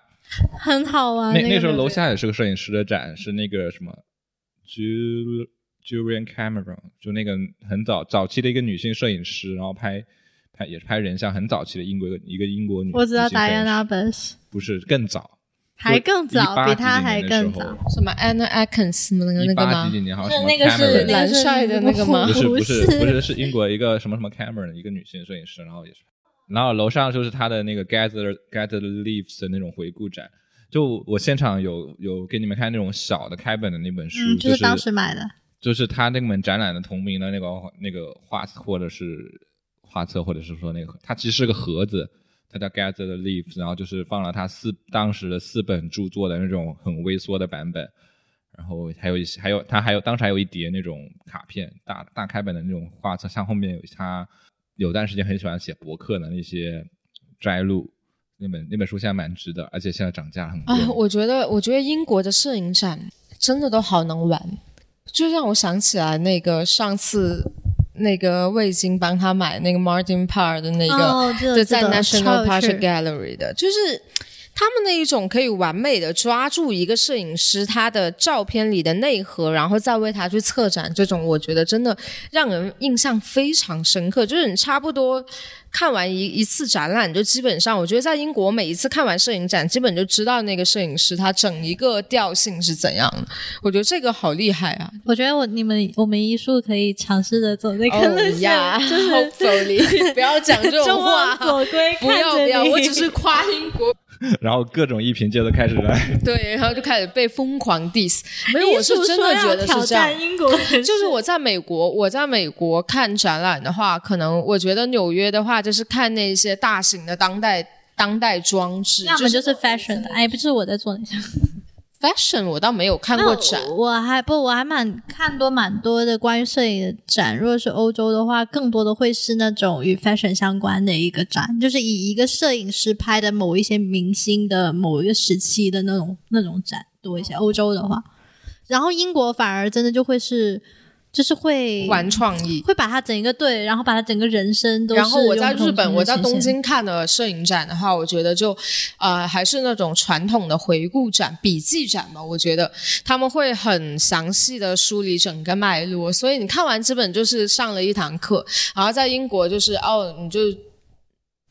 很好玩。那那时候楼下也是个摄影师的展，是那个什么 Jul Julian Cameron，就那个很早早期的一个女性摄影师，然后拍拍也是拍人像，很早期的英国一个英国女，我知道女性摄影师 Diana Bus 不是更早，还更早，比他还更早。什么 Anna Atkins 那个那个吗八几几？年好像那个是 Cameron 那个是蓝晒的那个吗不是不是是不是是英国一个什么什么 Cameron 一个女性摄影师，然后也是，然后楼上就是他的那个 Gather Gather Leaves 的那种回顾展。就我现场有有给你们看那种小的开本的那本书，嗯，就就是当时买的。就是他那本展览的同名的那个那个画或者是画册，或者是说那个它其实是个盒子，它叫 Gather the Leaves，然后就是放了他四当时的四本著作的那种很微缩的版本，然后还有一些还有他还有当时还有一叠那种卡片大大开本的那种画册，像后面有他有段时间很喜欢写博客的那些摘录。那本那本书现在蛮值的，而且现在涨价很贵。啊，我觉得，我觉得英国的摄影展真的都好能玩，就让我想起来那个上次那个卫星帮他买那个 Martin Parr 的那个，就在 National Portrait Gallery 的，就是。他们那一种可以完美的抓住一个摄影师他的照片里的内核，然后再为他去策展，这种我觉得真的让人印象非常深刻。就是你差不多看完一一次展览，就基本上我觉得在英国每一次看完摄影展，基本就知道那个摄影师他整一个调性是怎样的。我觉得这个好厉害啊！我觉得我你们我们艺术可以尝试着走那个路线，呀，就是 hopefully 不要讲这种话不要不要，我只是夸英国。然后各种一瓶接着开始来，[laughs] 对，然后就开始被疯狂 diss。没有，我是真的觉得挑是这样战。英国，就是我在美国，我在美国看展览的话，可能我觉得纽约的话，就是看那些大型的当代当代装置，就要么就是 fashion 的，哎，不是我在做那些。fashion，我倒没有看过展。我还不，我还蛮看多蛮多的关于摄影的展。如果是欧洲的话，更多的会是那种与 fashion 相关的一个展，就是以一个摄影师拍的某一些明星的某一个时期的那种那种展多一些。欧洲的话，然后英国反而真的就会是，就是会玩创意。会把他整一个队，然后把他整个人生都然后我在日本，我在东京看的摄影展的话，我觉得就呃还是那种传统的回顾展、笔记展吧。我觉得他们会很详细的梳理整个脉络，所以你看完基本就是上了一堂课。然后在英国就是哦，你就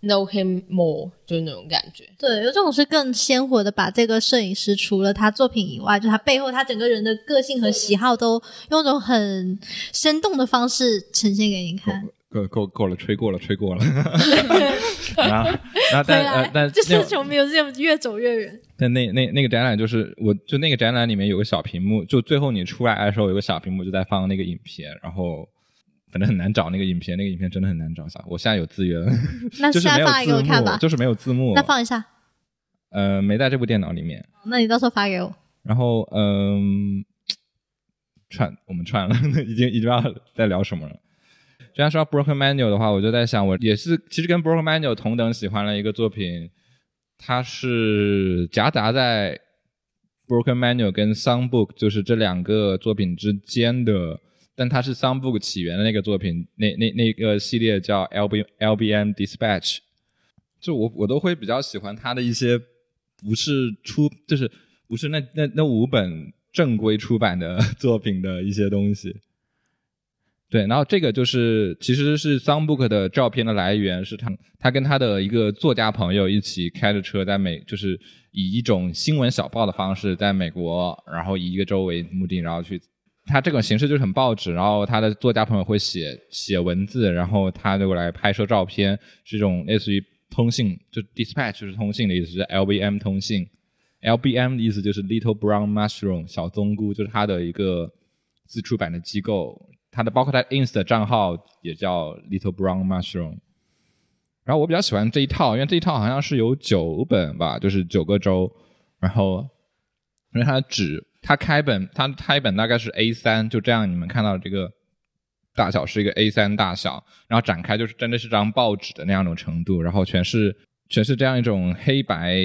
know him more，就是那种感觉。对，有这种是更鲜活的，把这个摄影师除了他作品以外，就他背后他整个人的个性和喜好，都用一种很生动的方式呈现给你看。够够够了，吹过了，吹过了。[laughs] [laughs] 然后，然后但呃，但就是那从 museum 越走越远。但那那那个展览就是，我就那个展览里面有个小屏幕，就最后你出来的时候有个小屏幕就在放那个影片，然后反正很难找那个影片，那个影片真的很难找。我现在有资源，[laughs] 那就是没有现在发给我字看吧。就是没有字幕。那放一下，呃，没在这部电脑里面。那你到时候发给我。然后嗯，串我们串了，已经已经不知道在聊什么了。既然说到 Broken Manual 的话，我就在想，我也是其实跟 Broken Manual 同等喜欢了一个作品，它是夹杂在 Broken Manual 跟 Songbook 就是这两个作品之间的，但它是 Songbook 起源的那个作品，那那那个系列叫 LB LBM Dispatch，就我我都会比较喜欢它的一些不是出就是不是那那那五本正规出版的作品的一些东西。对，然后这个就是其实是 Songbook 的照片的来源是他他跟他的一个作家朋友一起开着车在美，就是以一种新闻小报的方式在美国，然后以一个州为目的，然后去。他这种形式就是很报纸，然后他的作家朋友会写写文字，然后他就来拍摄照片，是一种类似于通信，就 dispatch 就是通信的意思，是 LBM 通信。LBM 的意思就是 Little Brown Mushroom 小棕菇，就是他的一个自出版的机构。它的包括它 ins 的账号也叫 Little Brown Mushroom。然后我比较喜欢这一套，因为这一套好像是有九本吧，就是九个州。然后因为它的纸，它开本，它开本大概是 A 三，就这样你们看到这个大小是一个 A 三大小，然后展开就是真的是张报纸的那样一种程度，然后全是全是这样一种黑白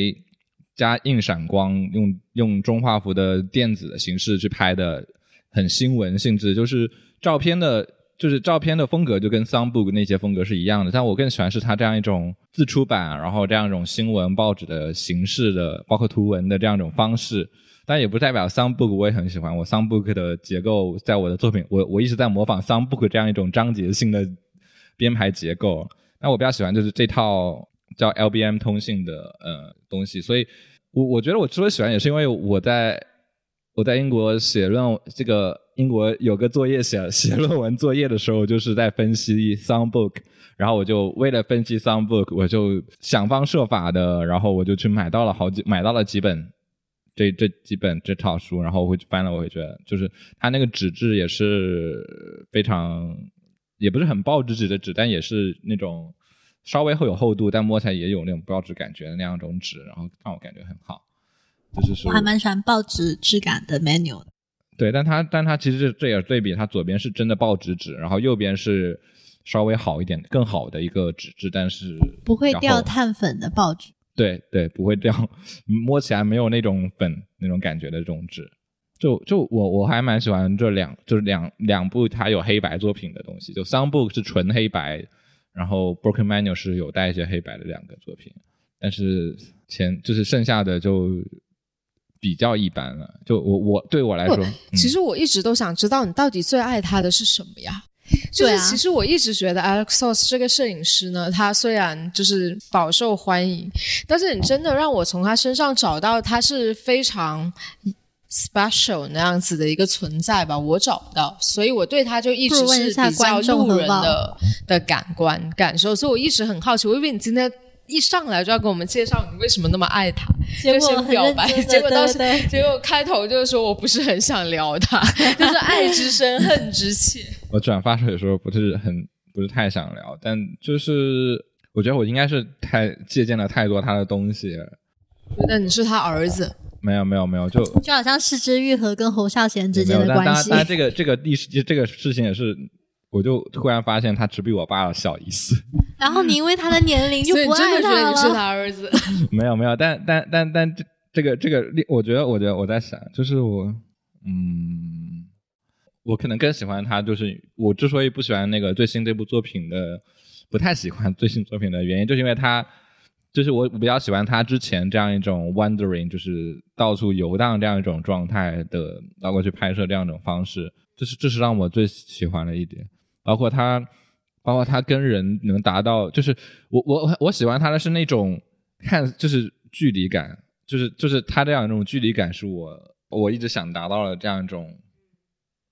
加硬闪光，用用中画幅的电子的形式去拍的，很新闻性质，就是照片的，就是照片的风格就跟 Sunbook 那些风格是一样的。但我更喜欢是它这样一种自出版，然后这样一种新闻报纸的形式的，包括图文的这样一种方式。但也不代表 Songbook 我也很喜欢，我 Songbook 的结构在我的作品，我我一直在模仿 Songbook 这样一种章节性的编排结构。那我比较喜欢就是这套。叫 LBM 通信的呃东西，所以我我觉得我之所以喜欢，也是因为我在我在英国写论这个英国有个作业写写论文作业的时候，就是在分析 Songbook，然后我就为了分析 Songbook，我就想方设法的，然后我就去买到了好几买到了几本这这几本这套书，然后我会翻了，我会觉得就是它那个纸质也是非常也不是很报纸纸的纸，但也是那种。稍微会有厚度，但摸起来也有那种报纸感觉的那样一种纸，然后让我感觉很好。就是说，我还蛮喜欢报纸质感的 menu 的。对，但它但它其实这这也对比，它左边是真的报纸纸，然后右边是稍微好一点、更好的一个纸质，但是不会掉碳粉的报纸。对对，不会掉，摸起来没有那种粉那种感觉的这种纸。就就我我还蛮喜欢这两就是两两部它有黑白作品的东西，就 Some Book 是纯黑白。然后 Broken Manual 是有带一些黑白的两个作品，但是前就是剩下的就比较一般了。就我我对我来说，其实我一直都想知道你到底最爱他的是什么呀？就是其实我一直觉得 Alex Soss 这个摄影师呢，他虽然就是饱受欢迎，但是你真的让我从他身上找到他是非常。special 那样子的一个存在吧，我找不到，所以我对他就一直是比较路人的的感官感受，所以我一直很好奇，我以为你今天一上来就要给我们介绍你为什么那么爱他，就先表白，结果当时结果开头就是说我不是很想聊他，[laughs] 就是爱之深恨之切。我转发出来的时候不是很不是太想聊，但就是我觉得我应该是太借鉴了太多他的东西，觉得你是他儿子。没有没有没有，就就好像是之愈和跟侯孝贤之间的关系。当然，这个这个历史这个事情也是，我就突然发现他只比我爸小一岁。[laughs] 然后你因为他的年龄就不爱他了。是他儿子。没有没有，但但但但这这个这个，我觉得我觉得我在想，就是我嗯，我可能更喜欢他，就是我之所以不喜欢那个最新这部作品的，不太喜欢最新作品的原因，就是因为他。就是我比较喜欢他之前这样一种 wandering，就是到处游荡这样一种状态的，包括去拍摄这样一种方式，这是这是让我最喜欢的一点。包括他，包括他跟人能达到，就是我我我喜欢他的是那种看就是距离感，就是就是他这样一种距离感是我我一直想达到的这样一种，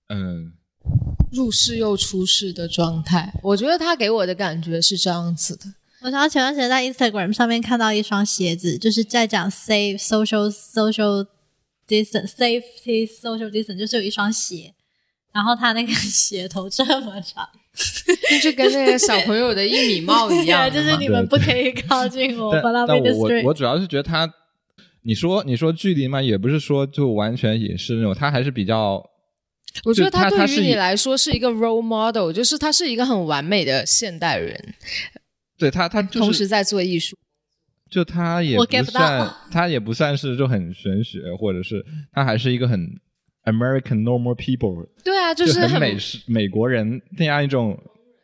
嗯，入世又出世的状态。我觉得他给我的感觉是这样子的。我想到前段时间在 Instagram 上面看到一双鞋子，就是在讲 safe social social distance safety social distance，就是有一双鞋，然后他那个鞋头这么长，就跟那个小朋友的一米帽一样，[laughs] 就是你们不可以靠近我。但我我主要是觉得他，你说你说距离嘛，也不是说就完全也是那种，他还是比较。我觉得他对于你来说是一个 role model，就是他是一个很完美的现代人。对他，他同时在做艺术，就他也不算，他也不算是就很玄学，或者是他还是一个很 American normal people。对啊，就是很美式美国人那样一种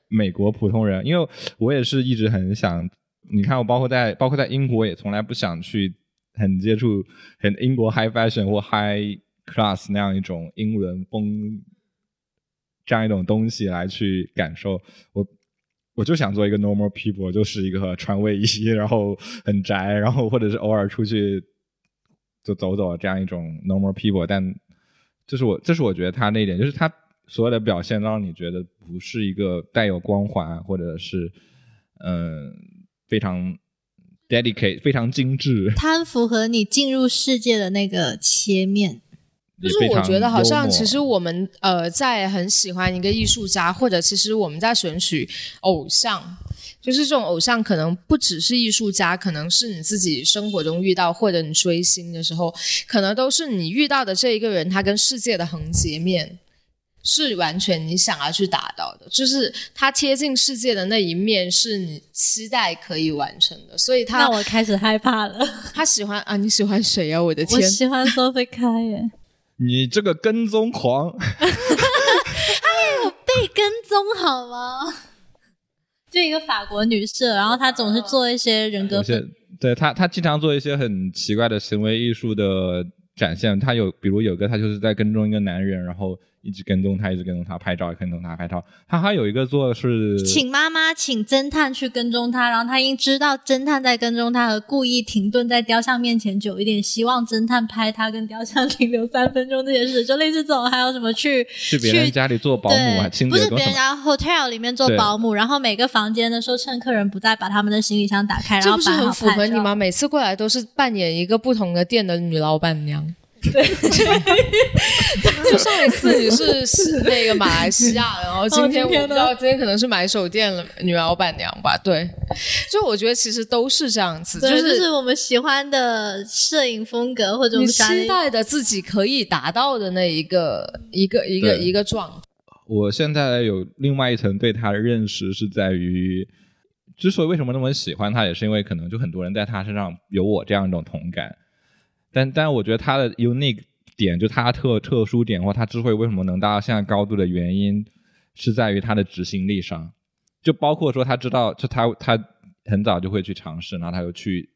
美国普通人。因为我也是一直很想，你看我包括在包括在英国也从来不想去很接触很英国 high fashion 或 high class 那样一种英伦风这样一种东西来去感受我。我就想做一个 normal people，就是一个穿卫衣，然后很宅，然后或者是偶尔出去就走走这样一种 normal people。但这是我，这是我觉得他那一点，就是他所有的表现让你觉得不是一个带有光环，或者是嗯非常 dedicate、非常精致。它符合你进入世界的那个切面。就是我觉得好像，其实我们呃在很喜欢一个艺术家，或者其实我们在选取偶像，就是这种偶像可能不只是艺术家，可能是你自己生活中遇到或者你追星的时候，可能都是你遇到的这一个人，他跟世界的横截面。是完全你想要去达到的，就是他贴近世界的那一面是你期待可以完成的，所以他那我开始害怕了。[laughs] 他喜欢啊，你喜欢谁呀、我的我天，喜欢 Sophie 开耶，你这个跟踪狂，[laughs] 被跟踪好吗？[laughs] 就一个法国女社，然后她总是做一些人格有些对她，她经常做一些很奇怪的行为艺术的展现。她有比如有个她就是在跟踪一个男人，然后一直跟踪他，一直跟踪他，拍照跟踪他拍照。他还有一个做是请妈妈请侦探去跟踪他，然后他因知道侦探在跟踪他而故意停顿在雕像面前久一点，希望侦探拍他跟雕像停留三分钟这件事，就类似这种。还有什么去去别人家里做保姆啊，对，不是。别人家 hotel 里面做保姆，然后每个房间的时候趁客人不在，把他们的行李箱打开，然这不是很符合你吗？？每次过来都是扮演一个不同的店的女老板娘。对，[laughs] [laughs] 就上一次你是是那个马来西亚，然后今天我不知道，今天可能是买手店了女老板娘吧？对，就我觉得其实都是这样子，对，就就是是我们喜欢的摄影风格，或者我你们期待的自己可以达到的那一个一个一个一个状态。我现在有另外一层对他的认识是在于，之所以为什么那么喜欢他，也是因为可能就很多人在他身上有我这样一种同感。但但我觉得他的 unique 点，就他特特殊点，或他智慧为什么能达到现在高度的原因，是在于他的执行力上。就包括说他知道，就他他很早就会去尝试，然后他就去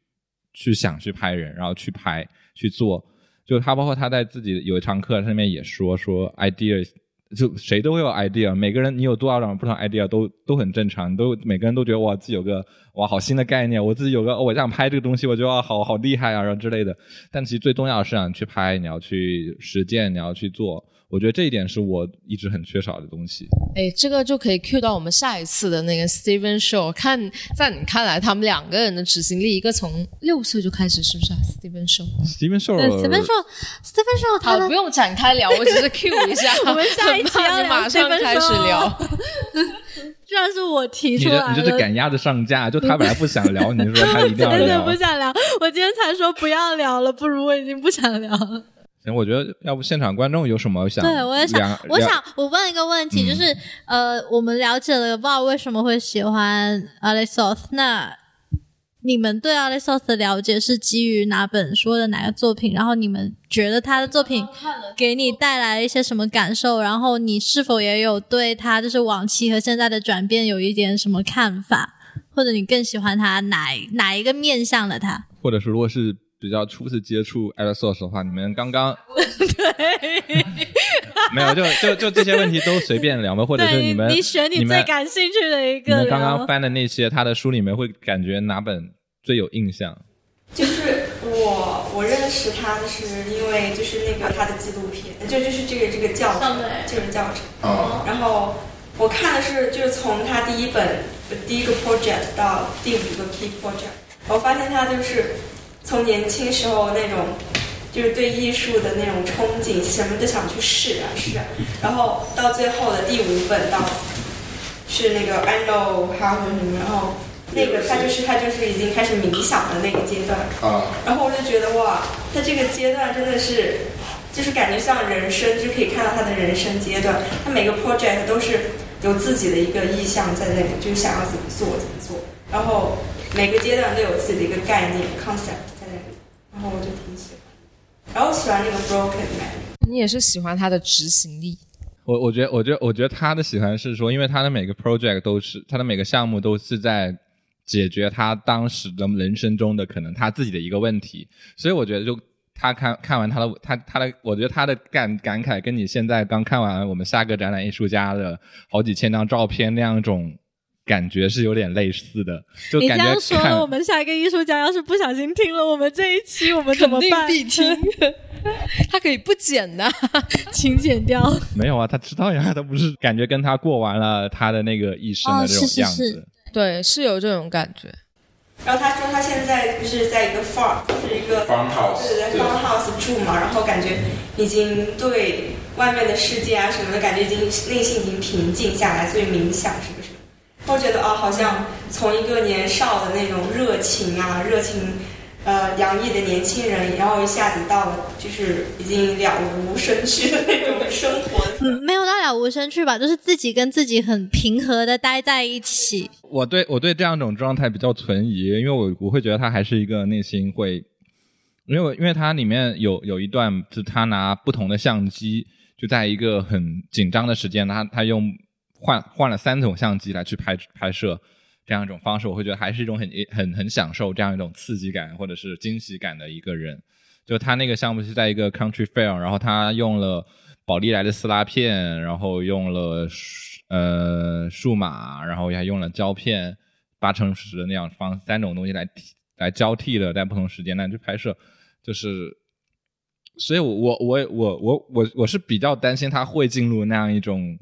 去想去拍人，然后去拍去做。就他包括他在自己有一堂课上面也说说 ideas 就谁都会有 idea，每个人你有多少种不同 idea 都都很正常，都每个人都觉得哇自己有个哇好新的概念，我自己有个、我想拍这个东西，我觉得好好厉害啊，然后之类的。但其实最重要的是想去拍，你要去实践，你要去做。我觉得这一点是我一直很缺少的东西。哎，这个就可以 cue 到我们下一次的那个 Steven Show。看，在你看来，他们两个人的执行力，一个从六岁就开始，是不是、啊、？Steven Show，Steven Show，Steven Show，Steven Show，他好，不用展开聊，我只是 cue 一下。[laughs] 我们下一期很怕你要聊马上开始聊。居然是我提你出来的，你这是赶鸭子上架，就他本来不想聊，你说他一定要 [laughs] 真的聊不。想聊。我今天才说不要聊了，不如我已经不想聊了。行，我觉得要不现场观众有什么想对，我也想我想，我问一个问题，嗯就是呃，我们了解了，不知道为什么会喜欢 Alex Soth，那你们对 Alex Soth 的了解是基于哪本书的哪个作品？然后你们觉得他的作品给你带来一些什么感受？然后你是否也有对他就是往期和现在的转变有一点什么看法？或者你更喜欢他哪哪一个面向的他？或者是如果是比较初次接触 a l s o u r c e 的话，你们刚刚 [laughs] 对没有就就就这些问题都随便聊吧，或者是，你们你选你最感兴趣的一你个们刚刚翻的那些他的书里面会感觉哪本最有印象？就是我我认识他是因为就是那个他的纪录片，就就是这个这个教程，这个教程。哦，然后我看的是就是从他第一本第一个 project 到第五个 key project，我发现他就是从年轻时候那种就是对艺术的那种憧憬，什么都想去试啊试啊，[laughs] 然后到最后的第五本到是那个 I know how 什么，然后那个他就是他就是已经开始冥想的那个阶段，啊，然后我就觉得哇，他这个阶段真的是，就是感觉像人生，就可以看到他的人生阶段。他每个 project 都是有自己的一个意向在那里，就是想要怎么做怎么做。然后每个阶段都有自己的一个概念 concept 然后我就挺喜欢。然后我喜欢那个 Broken Man，你也是喜欢他的执行力。我我觉得我觉得我觉得他的喜欢是说，因为他的每个 project 都是他的每个项目都是在解决他当时的人生中的可能他自己的一个问题，所以我觉得就他看看完他的他他的，我觉得他的感感慨跟你现在刚看完我们下个展览艺术家的好几千张照片那样一种感觉是有点类似的，就感觉看样说了，我们下一个艺术家要是不小心听了我们这一期，我们怎么办？听，[laughs] 他可以不剪的。[laughs] 请剪掉。没有啊，他知道呀，他不是感觉跟他过完了他的那个一生的哦这种样是是是子。对，是有这种感觉。然后他说他现在不是在一个 farm，就是一个 Farmhouse，对对对 farmhouse 住嘛，然后感觉已经对外面的世界啊什么的感觉已经内心已经平静下来，所以冥想是不是？我觉得哦，好像从一个年少的那种热情啊，热情呃洋溢的年轻人，然后一下子到了就是已经了无生趣的那种生活。[laughs] 嗯，没有到了无生趣吧，就是自己跟自己很平和的待在一起。我对我对这样一种状态比较存疑，因为我我会觉得他还是一个内心会，因为因为它里面有有一段是他拿不同的相机，就在一个很紧张的时间，他他用换换了三种相机来去拍拍摄。这样一种方式，我会觉得还是一种很很很享受这样一种刺激感或者是惊喜感的一个人。就他那个项目是在一个 country fair，然后他用了宝丽来的撕拉片，然后用了呃数码，然后还用了胶片，八乘十那样方三种东西来来交替的在不同时间段去拍摄，就是，所以我我我我我我我是比较担心他会进入那样一种。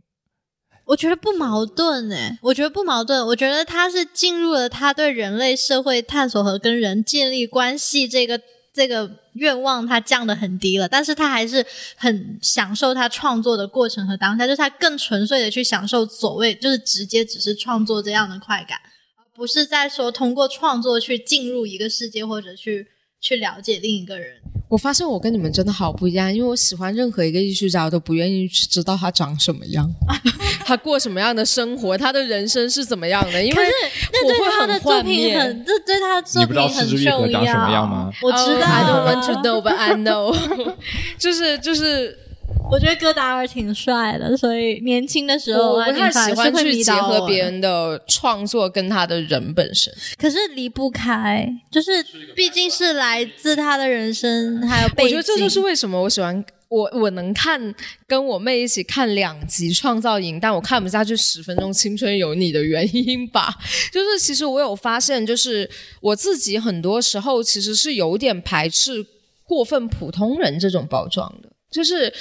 我觉得不矛盾诶，我觉得不矛盾。我觉得他是进入了他对人类社会探索和跟人建立关系这个这个愿望，他降的很低了，但是他还是很享受他创作的过程和当下，就是他更纯粹的去享受所谓就是直接只是创作这样的快感，而不是在说通过创作去进入一个世界或者去去了解另一个人。我发现我跟你们真的好不一样，因为我喜欢任何一个艺术家，我都不愿意去知道他长什么样，[laughs] 他过什么样的生活，他的人生是怎么样的。因为那对他的作品很，这对他的作品很重要。我知道，I don't want to [laughs] know, but I know。[laughs] 就是就是。我觉得戈达尔挺帅的，所以年轻的时候我不太喜欢去结合别人的创作跟他的人本身。可是离不开，就是毕竟是来自他的人生，还有背景。我觉得这就是为什么我喜欢我我能看跟我妹一起看两集《创造营》，但我看不下去十分钟《青春有你》的原因吧。就是其实我有发现，就是我自己很多时候其实是有点排斥过分普通人这种包装的。就是，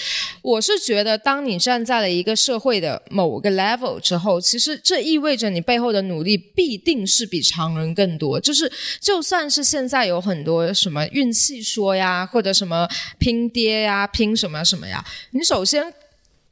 我是觉得，当你站在了一个社会的某个 level 之后，其实这意味着你背后的努力必定是比常人更多。就是，就算是现在有很多什么运气说呀，或者什么拼爹呀、拼什么什么呀，你首先。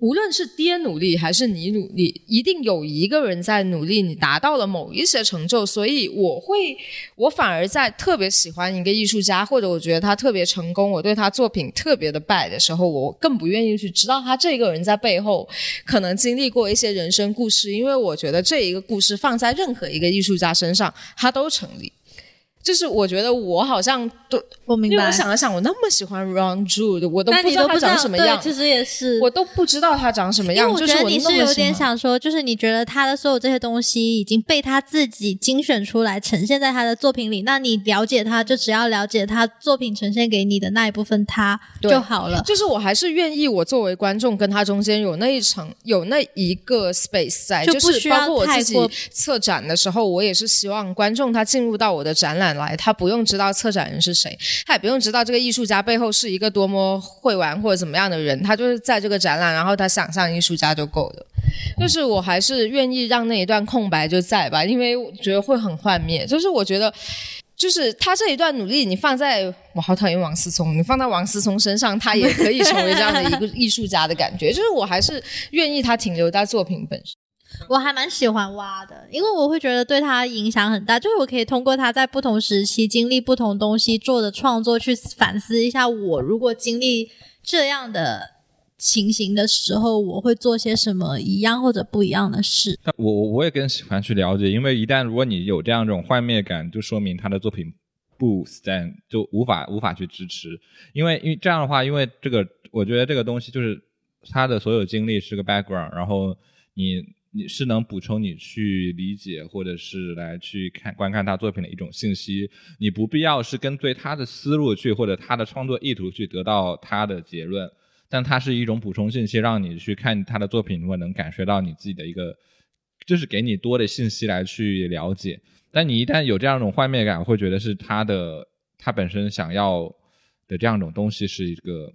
无论是爹努力还是你努力，一定有一个人在努力，你达到了某一些成就。所以我会，我反而在特别喜欢一个艺术家，或者我觉得他特别成功，我对他作品特别的拜的时候，我更不愿意去知道他这个人在背后可能经历过一些人生故事，因为我觉得这一个故事放在任何一个艺术家身上，他都成立。就是我觉得我好像都我明白，因为我想了想，我那么喜欢 Ron Jude，我都不知道他长什么样。其实也是，我都不知道他长什么样。我觉得你是有点想说，就是你觉得他的所有这些东西已经被他自己精选出来，呈现在他的作品里。那你了解他，就只要了解他作品呈现给你的那一部分他就好了。就是我还是愿意，我作为观众跟他中间有那一层，有那一个 space 在，就是包括我自己策展的时候，我也是希望观众他进入到我的展览来，他不用知道策展人是谁，他也不用知道这个艺术家背后是一个多么会玩或者怎么样的人，他就是在这个展览，然后他想象艺术家就够了。就是我还是愿意让那一段空白就在吧，因为我觉得会很幻灭。就是我觉得，就是他这一段努力，你放在我好讨厌王思聪，你放在王思聪身上，他也可以成为这样的一个 [laughs] 艺术家的感觉。就是我还是愿意他停留在作品本身。我还蛮喜欢挖的，因为我会觉得对他影响很大。就是我可以通过他在不同时期经历不同东西做的创作，去反思一下我如果经历这样的情形的时候，我会做些什么一样或者不一样的事。我我我也更喜欢去了解，因为一旦如果你有这样一种幻灭感，就说明他的作品不 stand 就无法无法去支持。因为因为这样的话，因为这个我觉得这个东西就是他的所有经历是个 background，然后你。你是能补充你去理解，或者是来去看观看他作品的一种信息。你不必要是跟随他的思路去，或者他的创作意图去得到他的结论，但它是一种补充信息，让你去看他的作品，如果能感觉到你自己的一个，就是给你多的信息来去了解。但你一旦有这样一种幻灭感，会觉得是他的他本身想要的这样一种东西是一个，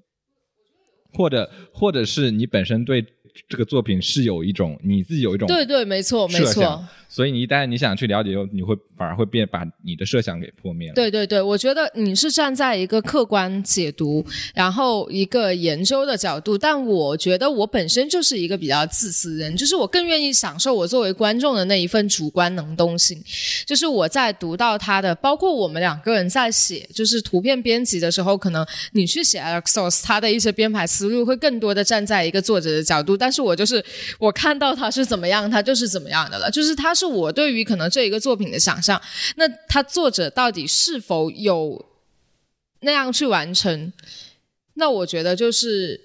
或者或者是你本身对。这个作品是有一种你自己有一种对对，没错没错。所以你一旦你想去了解，你会反而会变把你的设想给破灭了。对对对，我觉得你是站在一个客观解读，然后一个研究的角度，但我觉得我本身就是一个比较自私的人，就是我更愿意享受我作为观众的那一份主观能动性，就是我在读到他的，包括我们两个人在写就是图片编辑的时候，可能你去写 Alexos 他的一些编排思路会更多的站在一个作者的角度，但是我就是我看到他是怎么样，他就是怎么样的了，就是他是我对于可能这一个作品的想象。那他作者到底是否有那样去完成？那我觉得就是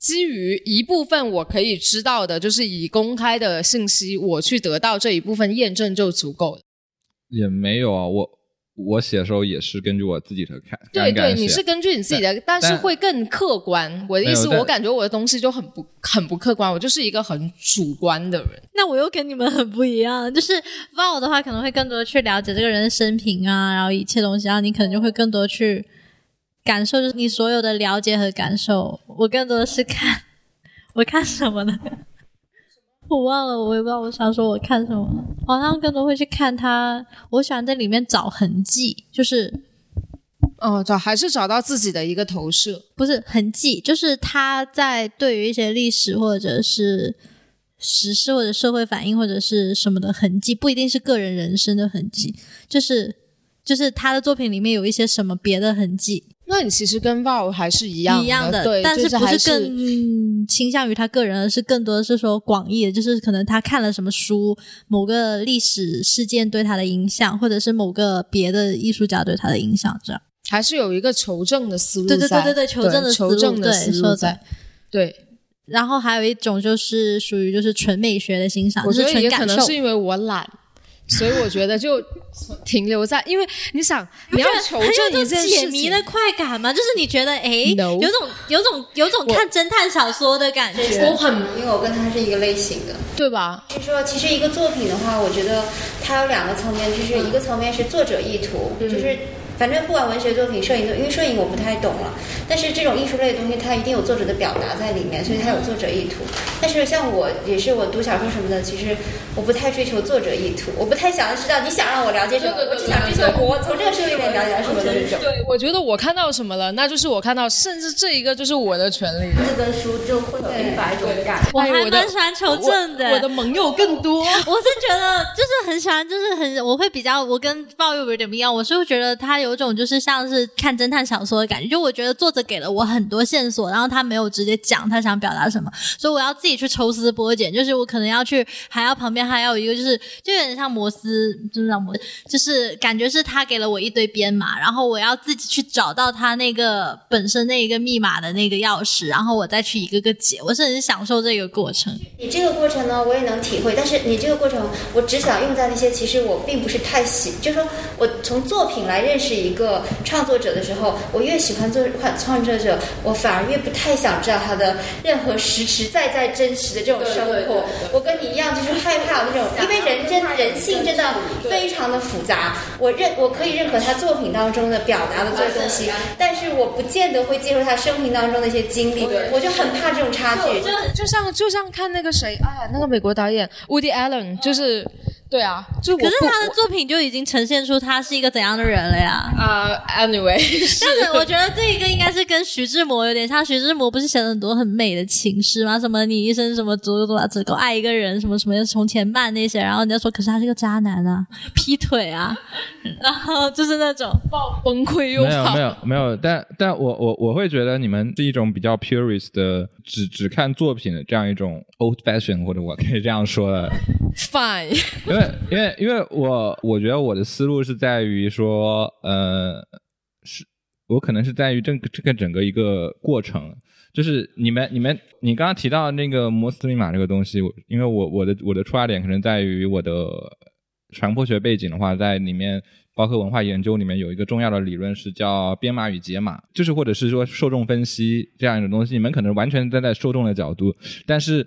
基于一部分我可以知道的，就是以公开的信息，我去得到这一部分验证就足够了。也没有啊，我我写的时候也是根据我自己的看对对，你是根据你自己的，但是会更客观。我的意思，我感觉我的东西就很不很不客观，我就是一个很主观的人。那我又跟你们很不一样，就是 Val 的话可能会更多地去了解这个人的生平啊，然后一切东西，然后你可能就会更多去感受，就是你所有的了解和感受。我更多的是看，[laughs] 我看什么呢？我忘了，我也不知道我想说我看什么了。好像更多会去看他，我喜欢在里面找痕迹，就是哦，找还是找到自己的一个投射。不是痕迹，就是他在对于一些历史或者是时事或者社会反应或者是什么的痕迹，不一定是个人人生的痕迹，就是就是他的作品里面有一些什么别的痕迹那你其实跟 Val 还是一样一样的，对，但是不是更倾向于他个人，而是更多的是说广义的，就是可能他看了什么书，某个历史事件对他的影响，或者是某个别的艺术家对他的影响，这样。还是有一个求证的思路对对在对对对求证的思路求证的对思说的路在。对，然后还有一种就是属于就是纯美学的欣赏，我觉得也可能。是因为我懒，所以我觉得就停留在，因为你想你要求证种一件事情解谜的，快感吗？就是你觉得哎 No 有种有种有种看侦探小说的感觉。我很因为我跟他是一个类型的。对吧？就是说，其实一个作品的话，我觉得它有两个层面，就是一个层面是作者意图，就是反正不管文学作品、摄影作，因为摄影我不太懂了，但是这种艺术类的东西，它一定有作者的表达在里面，所以它有作者意图。但是像我也是，我读小说什么的，其实我不太追求作者意图，我不太想知道你想让我了解什么，我只想追求我从这个书里面了解到什么的这种。对，我觉得我看到什么了，那就是我看到，甚至这一个就是我的权利。这本书就会有一百种感我还蛮喜欢求证的，我的盟友更多。[laughs] 我是觉得就是很喜欢，就是很我会比较，我跟鲍玉有点不一样，我是会觉得他有一种就是像是看侦探小说的感觉，就我觉得作者给了我很多线索，然后他没有直接讲他想表达什么，所以我要自己去抽丝剥茧，就是我可能要去，还要旁边还有一个就是就有点像摩斯，就是像摩斯，就是感觉是他给了我一堆编码，然后我要自己去找到他那个本身那一个密码的那个钥匙，然后我再去一个个解，我是很享受这个过程。你这个过程呢，我也能体会，但是你这个过程，我只想用在那些其实我并不是太喜，就是说我从作品来认识一个创作者的时候，我越喜欢做创创作者，我反而越不太想知道他的任何实实在在真实的这种生活。我跟你一样，就是害怕那种，因为人真人性真的非常的复杂。我认我可以认可他作品当中的表达的这些东西，但是我不见得会接受他生平当中的一些经历，我就很怕这种差距。就就像就像看那个谁，哎呀，那个美国导演 Woody Allen，就是对啊，就可是他的作品就已经呈现出他是一个怎样的人了呀？啊、a n y w a y 但是我觉得这一个应该是跟徐志摩有点像，徐志摩不是写了很多很美的情诗吗？什么你一生什么足够多少只够爱一个人，什么什么从前慢那些，然后人家说可是他是个渣男啊，劈腿啊，然后就是那种爆崩溃又没有没有没有，但但我我我会觉得你们是一种比较 purist 的，只只看作品的这样一种 old fashion，或者我可以这样说的，fine，因为因为因为我我觉得我的思路是在于说，呃，是我可能是在于这个这个整个一个过程，就是你们你们你刚刚提到那个摩斯密码这个东西，因为我我的我的出发点可能在于我的传播学背景的话，在里面包括文化研究里面有一个重要的理论是叫编码与解码，就是或者是说受众分析这样一种东西，你们可能完全站在受众的角度，但是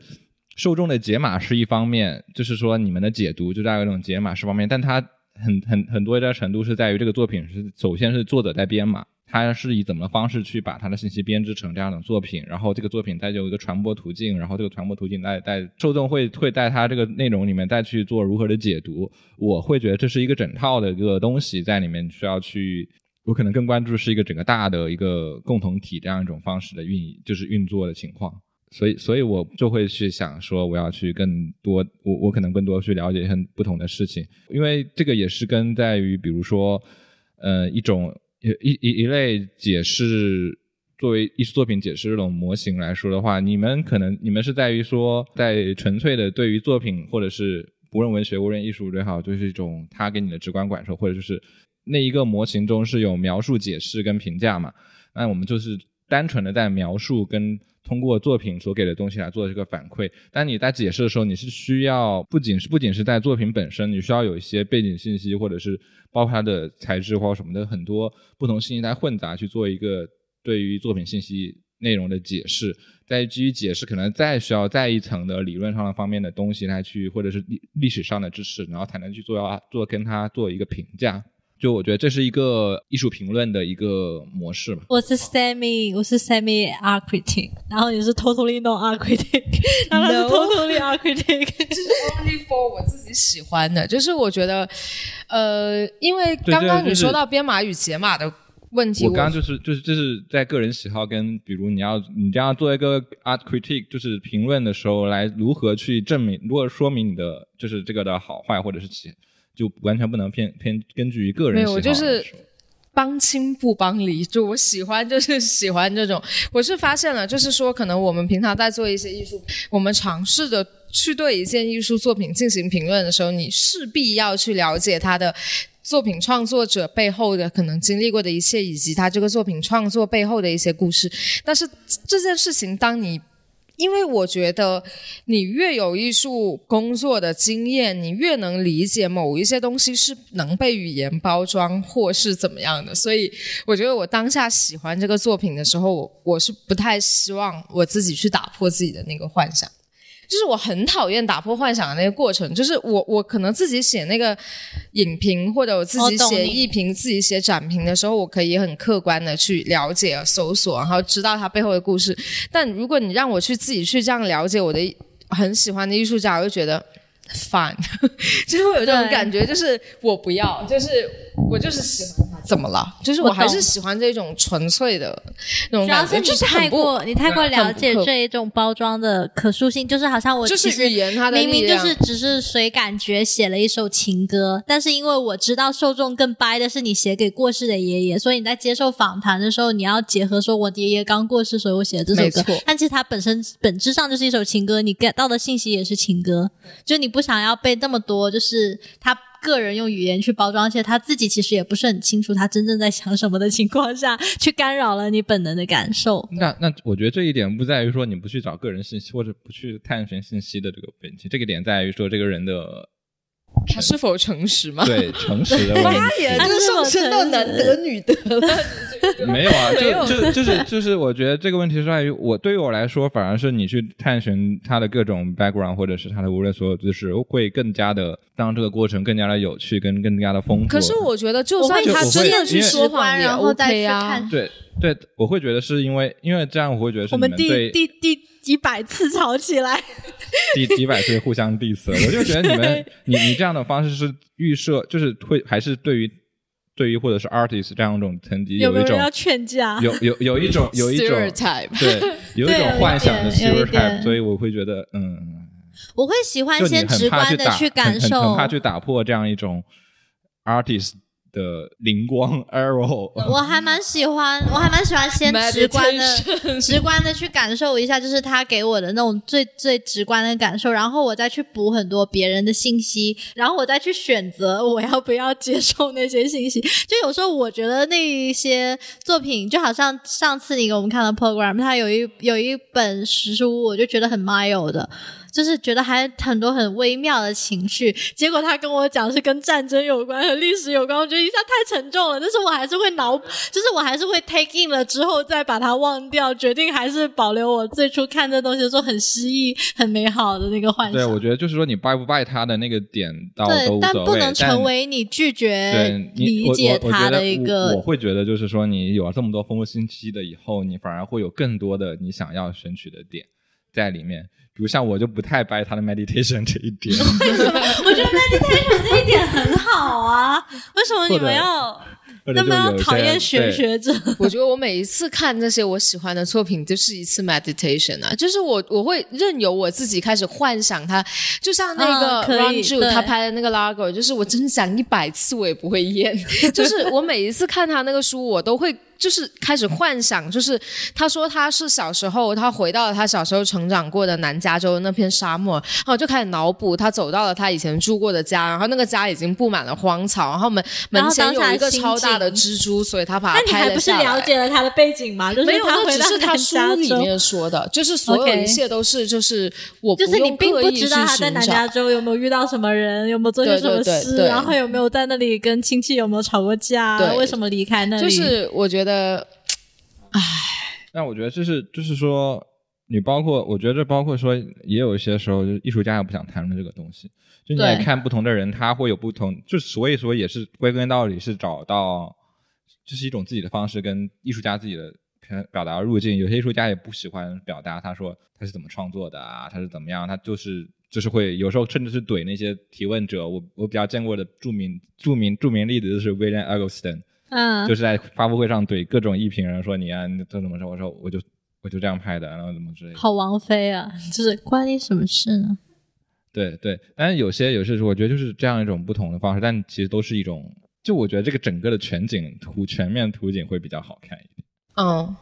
受众的解码是一方面，就是说你们的解读就大概有一种解码是方面，但它很很很多的程度是在于这个作品是首先是作者在编码，他是以怎么的方式去把他的信息编织成这样的作品，然后这个作品再有一个传播途径，然后这个传播途径带带受众会会在他这个内容里面再去做如何的解读。我会觉得这是一个整套的一个东西在里面需要去，我可能更关注是一个整个大的一个共同体这样一种方式的运，就是运作的情况。所以，所以我就会去想说，我要去更多，我我可能更多去了解很不同的事情，因为这个也是跟在于，比如说，呃，一种一一一类解释作为艺术作品解释这种模型来说的话，你们可能你们是在于说，在纯粹的对于作品或者是不论文学无论艺术也好，就是一种他给你的直观感受，或者就是那一个模型中是有描述、解释跟评价嘛，那我们就是单纯的在描述跟。通过作品所给的东西来做这个反馈，但你在解释的时候，你是需要不仅是不仅是在作品本身，你需要有一些背景信息，或者是包括它的材质或者什么的很多不同信息来混杂去做一个对于作品信息内容的解释。在基于解释，可能再需要再一层的理论上的方面的东西来去，或者是历历史上的知识，然后才能去做要做跟它做一个评价。就我觉得这是一个艺术评论的一个模式吧。我是 semi，我是 semi art critic，然后你是 totally no art critic，[laughs] 然后他是 totally art critic，[laughs] 就是 only for 我自己喜欢的。就是我觉得，呃，因为刚刚你说到编码与解码的问题，我刚刚就是就是就是在个人喜好跟比如你要你这样做一个 art critic，就是评论的时候来如何去证明，如何说明你的就是这个的好坏或者是其。就完全不能偏偏根据于个人没有，我就是帮亲不帮离，就我喜欢就是喜欢这种。[laughs] 我是发现了，就是说，可能我们平常在做一些艺术，我们尝试着去对一件艺术作品进行评论的时候，你势必要去了解他的作品创作者背后的可能经历过的一切，以及他这个作品创作背后的一些故事。但是这件事情，当你因为我觉得，你越有艺术工作的经验，你越能理解某一些东西是能被语言包装或是怎么样的。所以，我觉得我当下喜欢这个作品的时候，我我是不太希望我自己去打破自己的那个幻想。就是我很讨厌打破幻想的那个过程，就是我我可能自己写那个影评或者我自己写艺评、自己写展评的时候，我可以很客观的去了解、搜索，然后知道它背后的故事。但如果你让我去自己去这样了解我的很喜欢的艺术家，我就觉得。烦，就是会有这种感觉，就是我不要，就是我就是喜欢他，怎么了？就是我还是喜欢这种纯粹的那种感觉。就是太过，你太过了解这一种包装的可塑性，就是好像我就是语言它的明明就是只是随感觉写了一首情歌，但是因为我知道受众更掰的是你写给过世的爷爷，所以你在接受访谈的时候，你要结合说我爷爷刚过世，所以我写的这首歌。但其实它本身本质上就是一首情歌，你 get 到的信息也是情歌，就你不。不想要被那么多，就是他个人用语言去包装，而且他自己其实也不是很清楚他真正在想什么的情况下去干扰了你本能的感受。那那我觉得这一点不在于说你不去找个人信息或者不去探寻信息的这个问题，这个点在于说这个人的。他是否诚实吗？对，诚实的问题。妈呀，这上升到男德女德了。没有啊，就就就是就是，我觉得这个问题是在于我对于我来说，反而是你去探寻他的各种 background，或者是他的无论所有知识，会更加的让这个过程更加的有趣，跟更加的丰富。可是我觉得，就算他真的去说谎，然后再去看，对对，我会觉得是因为，因为这样我会觉得是我们第第第。几百次吵起来，[laughs] 几几百次互相 diss，我就觉得你们，你你这样的方式是预设，就是会还是对于对于或者是 artist 这样一种层级有一种要劝架，有有有一种有一种对有一种幻想的 stereotype，所以我会觉得嗯，我会喜欢先直观的去感受，很怕去打破这样一种 artist。的灵光 [laughs] arrow，我还蛮喜欢，我还蛮喜欢先直观的、直观的去感受一下，就是他给我的那种最最直观的感受，然后我再去补很多别人的信息，然后我再去选择我要不要接受那些信息。[laughs] 就有时候我觉得那一些作品，就好像上次你给我们看的 program，它有一有一本书，我就觉得很 mild 的。就是觉得还很多很微妙的情绪。结果他跟我讲是跟战争有关和历史有关，我觉得一下太沉重了。但是我还是会脑，[laughs] 就是我还是会 take in 了之后再把它忘掉，决定还是保留我最初看这东西的时候很诗意、很美好的那个幻想。对，我觉得就是说你 buy 不 buy 他的那个点到对都，无所谓，但不能成为你拒绝对理解他的一个我，我会觉得就是说，你有了这么多丰富信息的以后，你反而会有更多的你想要选取的点在里面。比如像我就不太掰他的 meditation [laughs] 这一点，为什么我觉得 meditation 这一点很好啊。为什么你们要那么讨厌玄学者？[laughs] 我觉得我每一次看这些我喜欢的作品，就是一次 meditation 啊，就是我我会任由我自己开始幻想它，就像那个嗯可以 Run Ju 对他拍的那个 Largo，就是我真想一百次我也不会厌，[laughs] 就是我每一次看他那个书，我都会。就是开始幻想，就是他说他是小时候，他回到了他小时候成长过的南加州那片沙漠，然后就开始脑补他走到了他以前住过的家，然后那个家已经布满了荒草，然后门门前有一个超大的蜘蛛，所以他把它那你拍还不是了了下来。解了他的背景吗？就是没有，只是他回到南书里面说的，就是所有一切都是就是我不就是你用并不知道他在南加州有没有遇到什么人，有没有做些对什么对对事，对然后有没有在那里跟亲戚有没有吵过架，对。为什么离开那里？就是我觉得但我觉得这是就是说，你包括我觉得这包括说，也有一些时候，就是艺术家也不想谈论这个东西。就你也看不同的人，他会有不同，就所以说也是归根到底是找到，就是一种自己的方式跟艺术家自己的表表达路径。有些艺术家也不喜欢表达，他说他是怎么创作的啊，他是怎么样，他就是就是会有时候甚至是怼那些提问者。我我比较见过的著名著名著名例子就是 William Eggleston。嗯，就是在发布会上怼各种艺评人说你啊，你这怎么说？我说我就我就这样拍的，然后怎么之类的。好王菲啊，[laughs] 就是关你什么事呢？对对，但是有些有些时候，我觉得就是这样一种不同的方式，但其实都是一种，就我觉得这个整个的全景图全面图景会比较好看一点。嗯。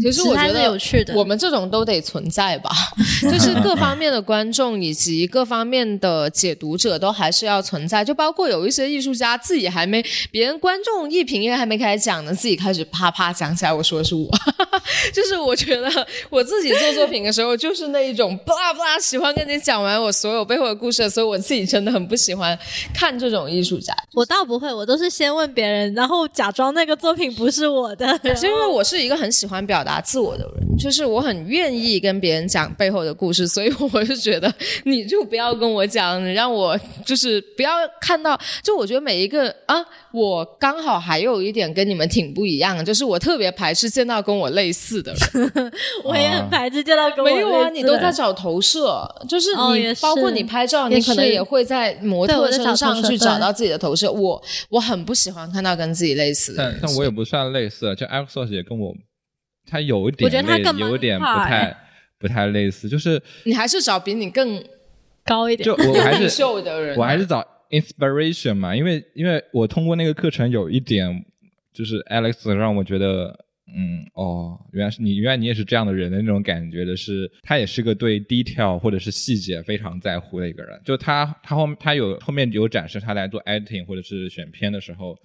其实我觉得有趣的。我们这种都得存在吧，[laughs] 就是各方面的观众以及各方面的解读者都还是要存在，就包括有一些艺术家自己还没，别人观众一评也还没开始讲呢，自己开始啪啪讲起来，我说的是我，[laughs] 就是我觉得我自己做作品的时候，就是那一种巴拉巴拉喜欢跟你讲完我所有背后的故事，所以我自己真的很不喜欢看这种艺术家，我倒不会，我都是先问别人，然后假装那个作品不是我的。是因为我是一个很喜欢表达自我的人，就是我很愿意跟别人讲背后的故事，[laughs] 所以我是觉得你就不要跟我讲，你让我就是不要看到，就我觉得每一个啊，我刚好还有一点跟你们挺不一样的，就是我特别排斥见到跟我类似的人。[laughs] 我也很排斥见到跟我没有啊，类似的人你都在找投射，就是你、哦是包括你拍照，你可能也会在模特身上去找到自己的投射。我我很不喜欢看到跟自己类似的人。但但我也不算类似，就 Axos 也跟我，他有一点我觉得他更有点不太不太类似，就是你还是找比你更高一点就。我还是 [laughs] 秀的人啊，我还是找 inspiration 嘛，因为因为我通过那个课程有一点，就是 Alex 让我觉得，嗯，哦，原来是你，原来你也是这样的人的那种感觉的是，他也是个对 detail 或者是细节非常在乎的一个人。就他他后他有后面有展示他来做 editing 或者是选片的时候，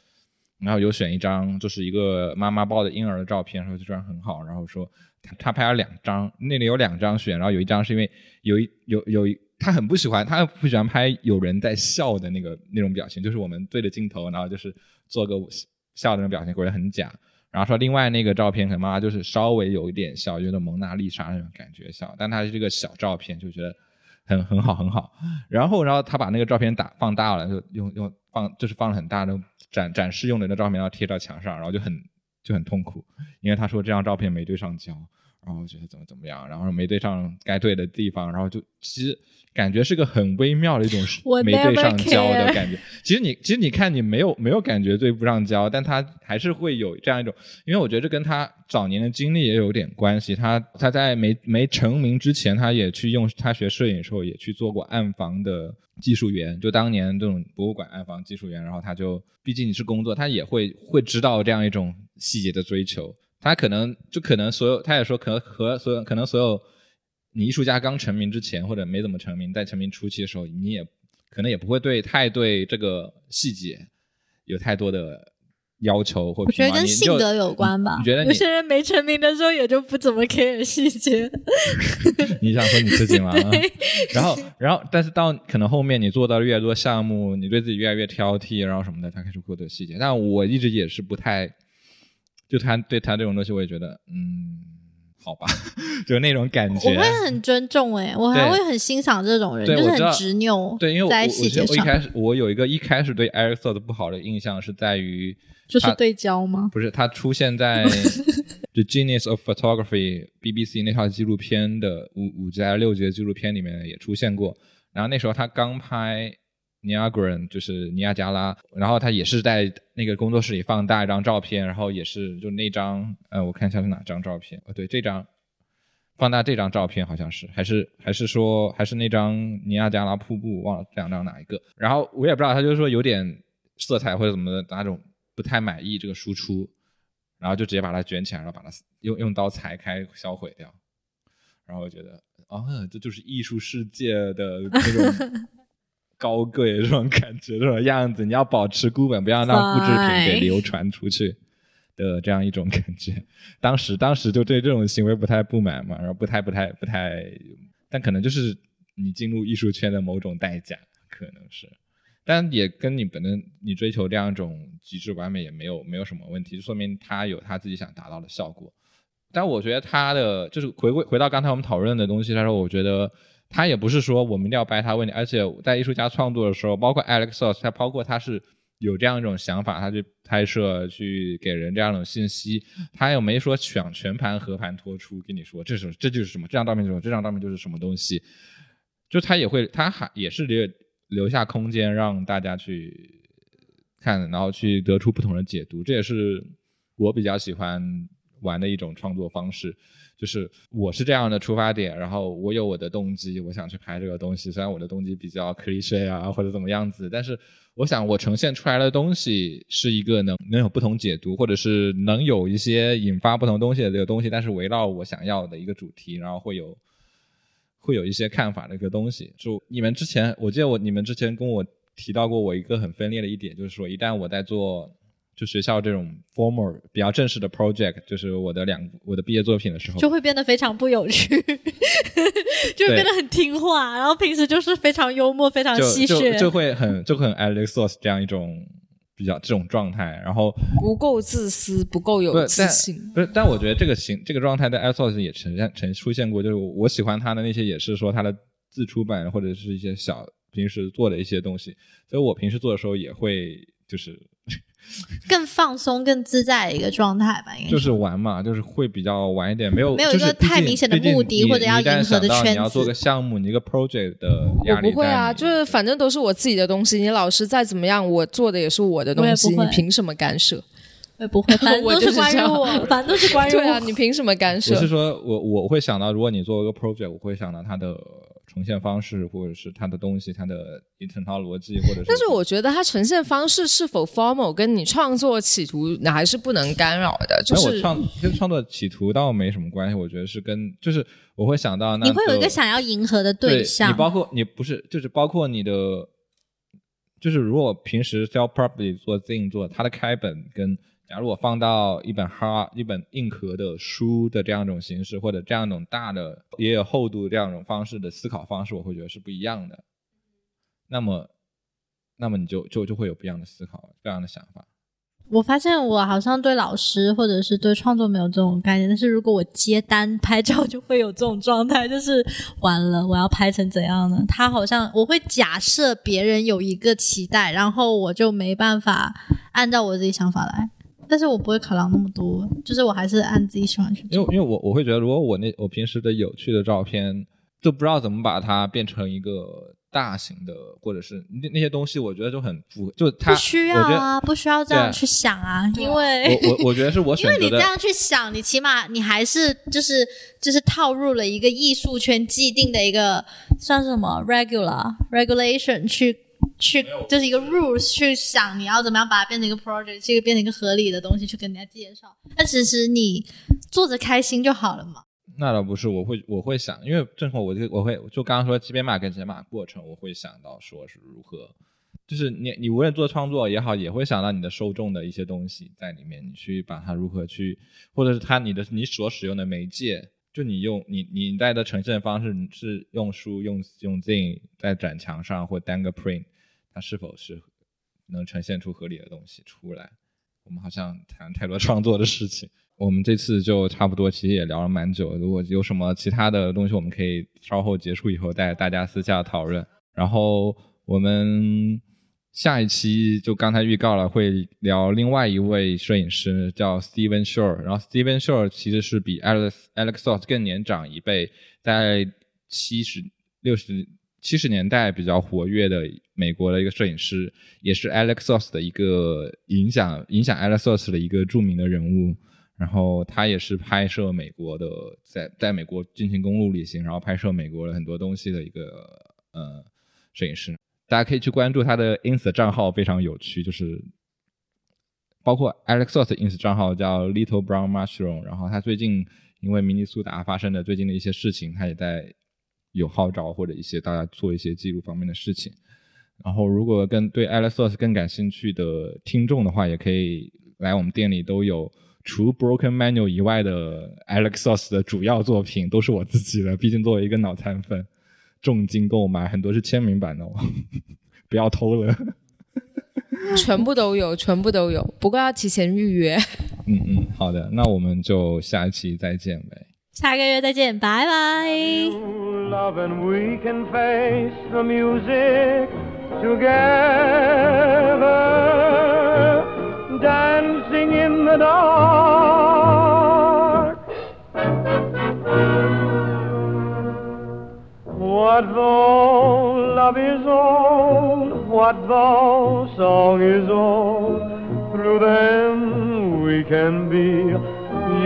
然后有选一张就是一个妈妈抱的婴儿的照片，然后这张很好，然后说他他拍了两张，那里有两张选，然后有一张是因为有一有有一他很不喜欢，他不喜欢拍有人在笑的那个那种表情，就是我们对着镜头，然后就是做个笑的那种表情，觉得很假。然后说另外那个照片，可能妈妈就是稍微有一点笑，有点蒙娜丽莎那种感觉笑，但他是这个小照片，就觉得很很好很好。然后然后他把那个照片打放大了，就用用放就是放了很大的展展示用的那照片，然后贴到墙上，然后就很就很痛苦，因为他说这张照片没对上焦，然后觉得怎么怎么样，然后没对上该对的地方，然后就其实感觉是个很微妙的一种没对上焦的感觉。其实你其实你看你没有没有感觉对不上焦，但他还是会有这样一种，因为我觉得这跟他早年的经历也有点关系。他他在没没成名之前，他也去用他学摄影的时候也去做过暗房的技术员，就当年这种博物馆暗房技术员，然后他就毕竟你是工作，他也会会知道这样一种细节的追求。他可能就可能所有，他也说可能和所有可能所有你艺术家刚成名之前或者没怎么成名，在成名初期的时候，你也可能也不会对太对这个细节有太多的要求或我觉得跟性格有关吧。你觉得你有些人没成名的时候也就不怎么 care 细节。[laughs] 你想说你自己吗？[laughs] 然后，然后，但是到可能后面你做到越多项目，你对自己越来越挑剔，然后什么的，他开始过多细节。但我一直也是不太，就他对他这种东西，我也觉得，嗯，好吧，[laughs] 就那种感觉我。会很尊重哎、我还会很欣赏这种人，就是很执拗，对，因为我在我一开始我有一个一开始对 Eric s o 的不好的印象是在于，就是对焦吗？不是他出现在 [laughs] The Genius of Photography BBC 那套纪录片的五五集还是六集的纪录片里面也出现过。然后那时候他刚拍 Niagara，就是尼亚加拉，然后他也是在那个工作室里放大一张照片，然后也是就那张，呃，我看一下是哪张照片，哦，对，这张。放大这张照片好像是，还是还是说还是那张尼亚加拉瀑布，忘了这两张哪一个。然后我也不知道，他就是说有点色彩或者怎么的哪种不太满意这个输出，然后就直接把它卷起来，然后把它用用刀裁开销毁掉。然后我觉得，啊，这就是艺术世界的那种高贵这种感觉，这种样子，你要保持孤本，不要让复制品给流传出去的这样一种感觉。当时当时就对这种行为不太不满嘛，然后不太不太不太，但可能就是你进入艺术圈的某种代价，可能是。但也跟你本身你追求这样一种极致完美也没有没有什么问题，就说明他有他自己想达到的效果。但我觉得他的就是回归回到刚才我们讨论的东西来说，我觉得他也不是说我们一定要掰他问题，而且在艺术家创作的时候，包括 Alex s o s 他包括他是有这样一种想法，他去拍摄去给人这样一种信息，他又没说想全盘和盘托出跟你说这是这就是什么，这张照片就是什么这张照片就是什么东西，就他也会他还也是留留下空间让大家去看，然后去得出不同的解读，这也是我比较喜欢玩的一种创作方式。就是我是这样的出发点，然后我有我的动机，我想去拍这个东西。虽然我的动机比较 cliche 啊，或者怎么样子，但是我想我呈现出来的东西是一个能能有不同解读，或者是能有一些引发不同东西的这个东西，但是围绕我想要的一个主题，然后会有会有一些看法的一个东西。就你们之前，我记得我你们之前跟我提到过，我一个很分裂的一点，就是说一旦我在做就学校这种 formal 比较正式的 project，就是我的两我的毕业作品的时候，就会变得非常不有趣，[laughs] 就会变得很听话，然后平时就是非常幽默、非常戏谑，就会很就会很 Alex Source 这样一种比较这种状态，然后不够自私，不够有自信。不是，但我觉得这个形这个状态在 Alex Source 也呈现呈出现过，就是我我喜欢他的那些也是说他的自出版或者是一些小平时做的一些东西，所以我平时做的时候也会就是 [laughs] 更放松、更自在的一个状态吧，应该就是玩嘛，就是会比较玩一点，没有没有一个太明显的目的或者要迎合的圈子你要做个项目，你一个 project 的压我不会啊，就是反正都是我自己的东西，你老师再怎么样，我做的也是我的东西，我也不会你凭什么干涉？我也不会，[laughs] 反正都是关于我，反正都是关于我。对啊，你凭什么干涉我？是说我我会想到，如果你做一个 project，我会想到它的呈现方式，或者是它的东西，它的一整套逻辑，或者是。但是我觉得它呈现方式是否 formal，跟你创作企图你还是不能干扰的。就是哎我创跟创作企图倒没什么关系，我觉得是跟就是我会想到那你会有一个想要迎合的对象，你包括你不是就是包括你的，就是如果平时 self property 做自营做，它的开本跟假如我放到一本哈一本硬壳的书的这样一种形式，或者这样一种大的也有厚度这样一种方式的思考方式，我会觉得是不一样的。那么，那么你就就就会有不一样的思考，不一样的想法。我发现我好像对老师或者是对创作没有这种概念，但是如果我接单拍照，就会有这种状态，就是完了，我要拍成怎样呢？他好像我会假设别人有一个期待，然后我就没办法按照我自己想法来，但是我不会考量那么多，就是我还是按自己喜欢去做。因为因为我我会觉得，如果我那我平时的有趣的照片，就不知道怎么把它变成一个大型的，或者是那那些东西，我觉得就很符，就它不需要啊，不需要这样去想啊，因为我我我觉得是我因选择的，为你这样去想，你起码你还是就是就是套入了一个艺术圈既定的一个算是什么 regular regulation 去去就是一个 rules 去想你要怎么样把它变成一个 project，这个变成一个合理的东西去跟人家介绍。但其实你做着开心就好了嘛。那倒不是，我会我会想，因为正好我就我会就刚刚说级别码跟解码过程，我会想到说是如何就是你你无论做创作也好，也会想到你的受众的一些东西在里面，你去把它如何去，或者是它你的你所使用的媒介，就你用你你带的呈现方式是用书用用 Zine 在展墙上或单个 print，它是否是能呈现出合理的东西出来？我们好像谈太多创作的事情，我们这次就差不多，其实也聊了蛮久。如果有什么其他的东西，我们可以稍后结束以后带大家私下讨论。然后我们。下一期就刚才预告了，会聊另外一位摄影师，叫 Steven Shore。然后 Steven Shore 其实是比 Alex Alex Soss 更年长一辈，在七十六十七十年代比较活跃的美国的一个摄影师，也是 Alex Soss 的一个影响影响 Alex Soss 的一个著名的人物。然后他也是拍摄美国的，在在美国进行公路旅行，然后拍摄美国的很多东西的一个呃摄影师。大家可以去关注他的 ins 账号，非常有趣，就是包括 Alexos ins 账号叫 Little Brown Mushroom，然后他最近因为明尼苏达发生的最近的一些事情，他也在有号召或者一些大家做一些记录方面的事情。然后如果跟对 Alexos 更感兴趣的听众的话，也可以来我们店里，都有除 Broken Manual 以外的 Alexos 的主要作品都是我自己的，毕竟作为一个脑残粉。重金购买很多是签名版的哦，[laughs] 不要偷了。[laughs] 全部都有，全部都有，不过要提前预约。[laughs] 嗯嗯，好的，那我们就下一期再见呗。下个月再见，拜拜。What though love is old? What though song is old? Through them we can be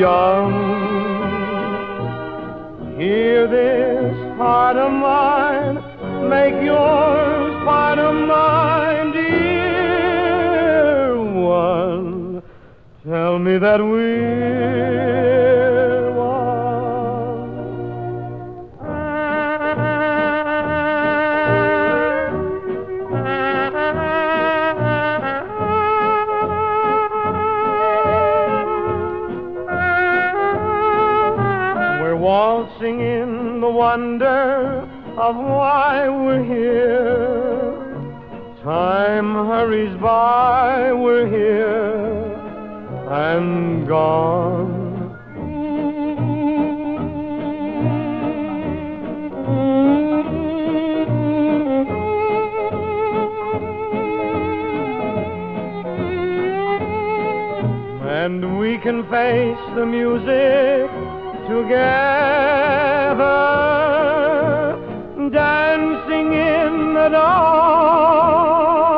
young. Hear this heart of mine, make yours part of mine, dear one. Tell me that we wonder of why we're here. Time hurries by, we're here and gone. And we can face the music together dancing in the dark.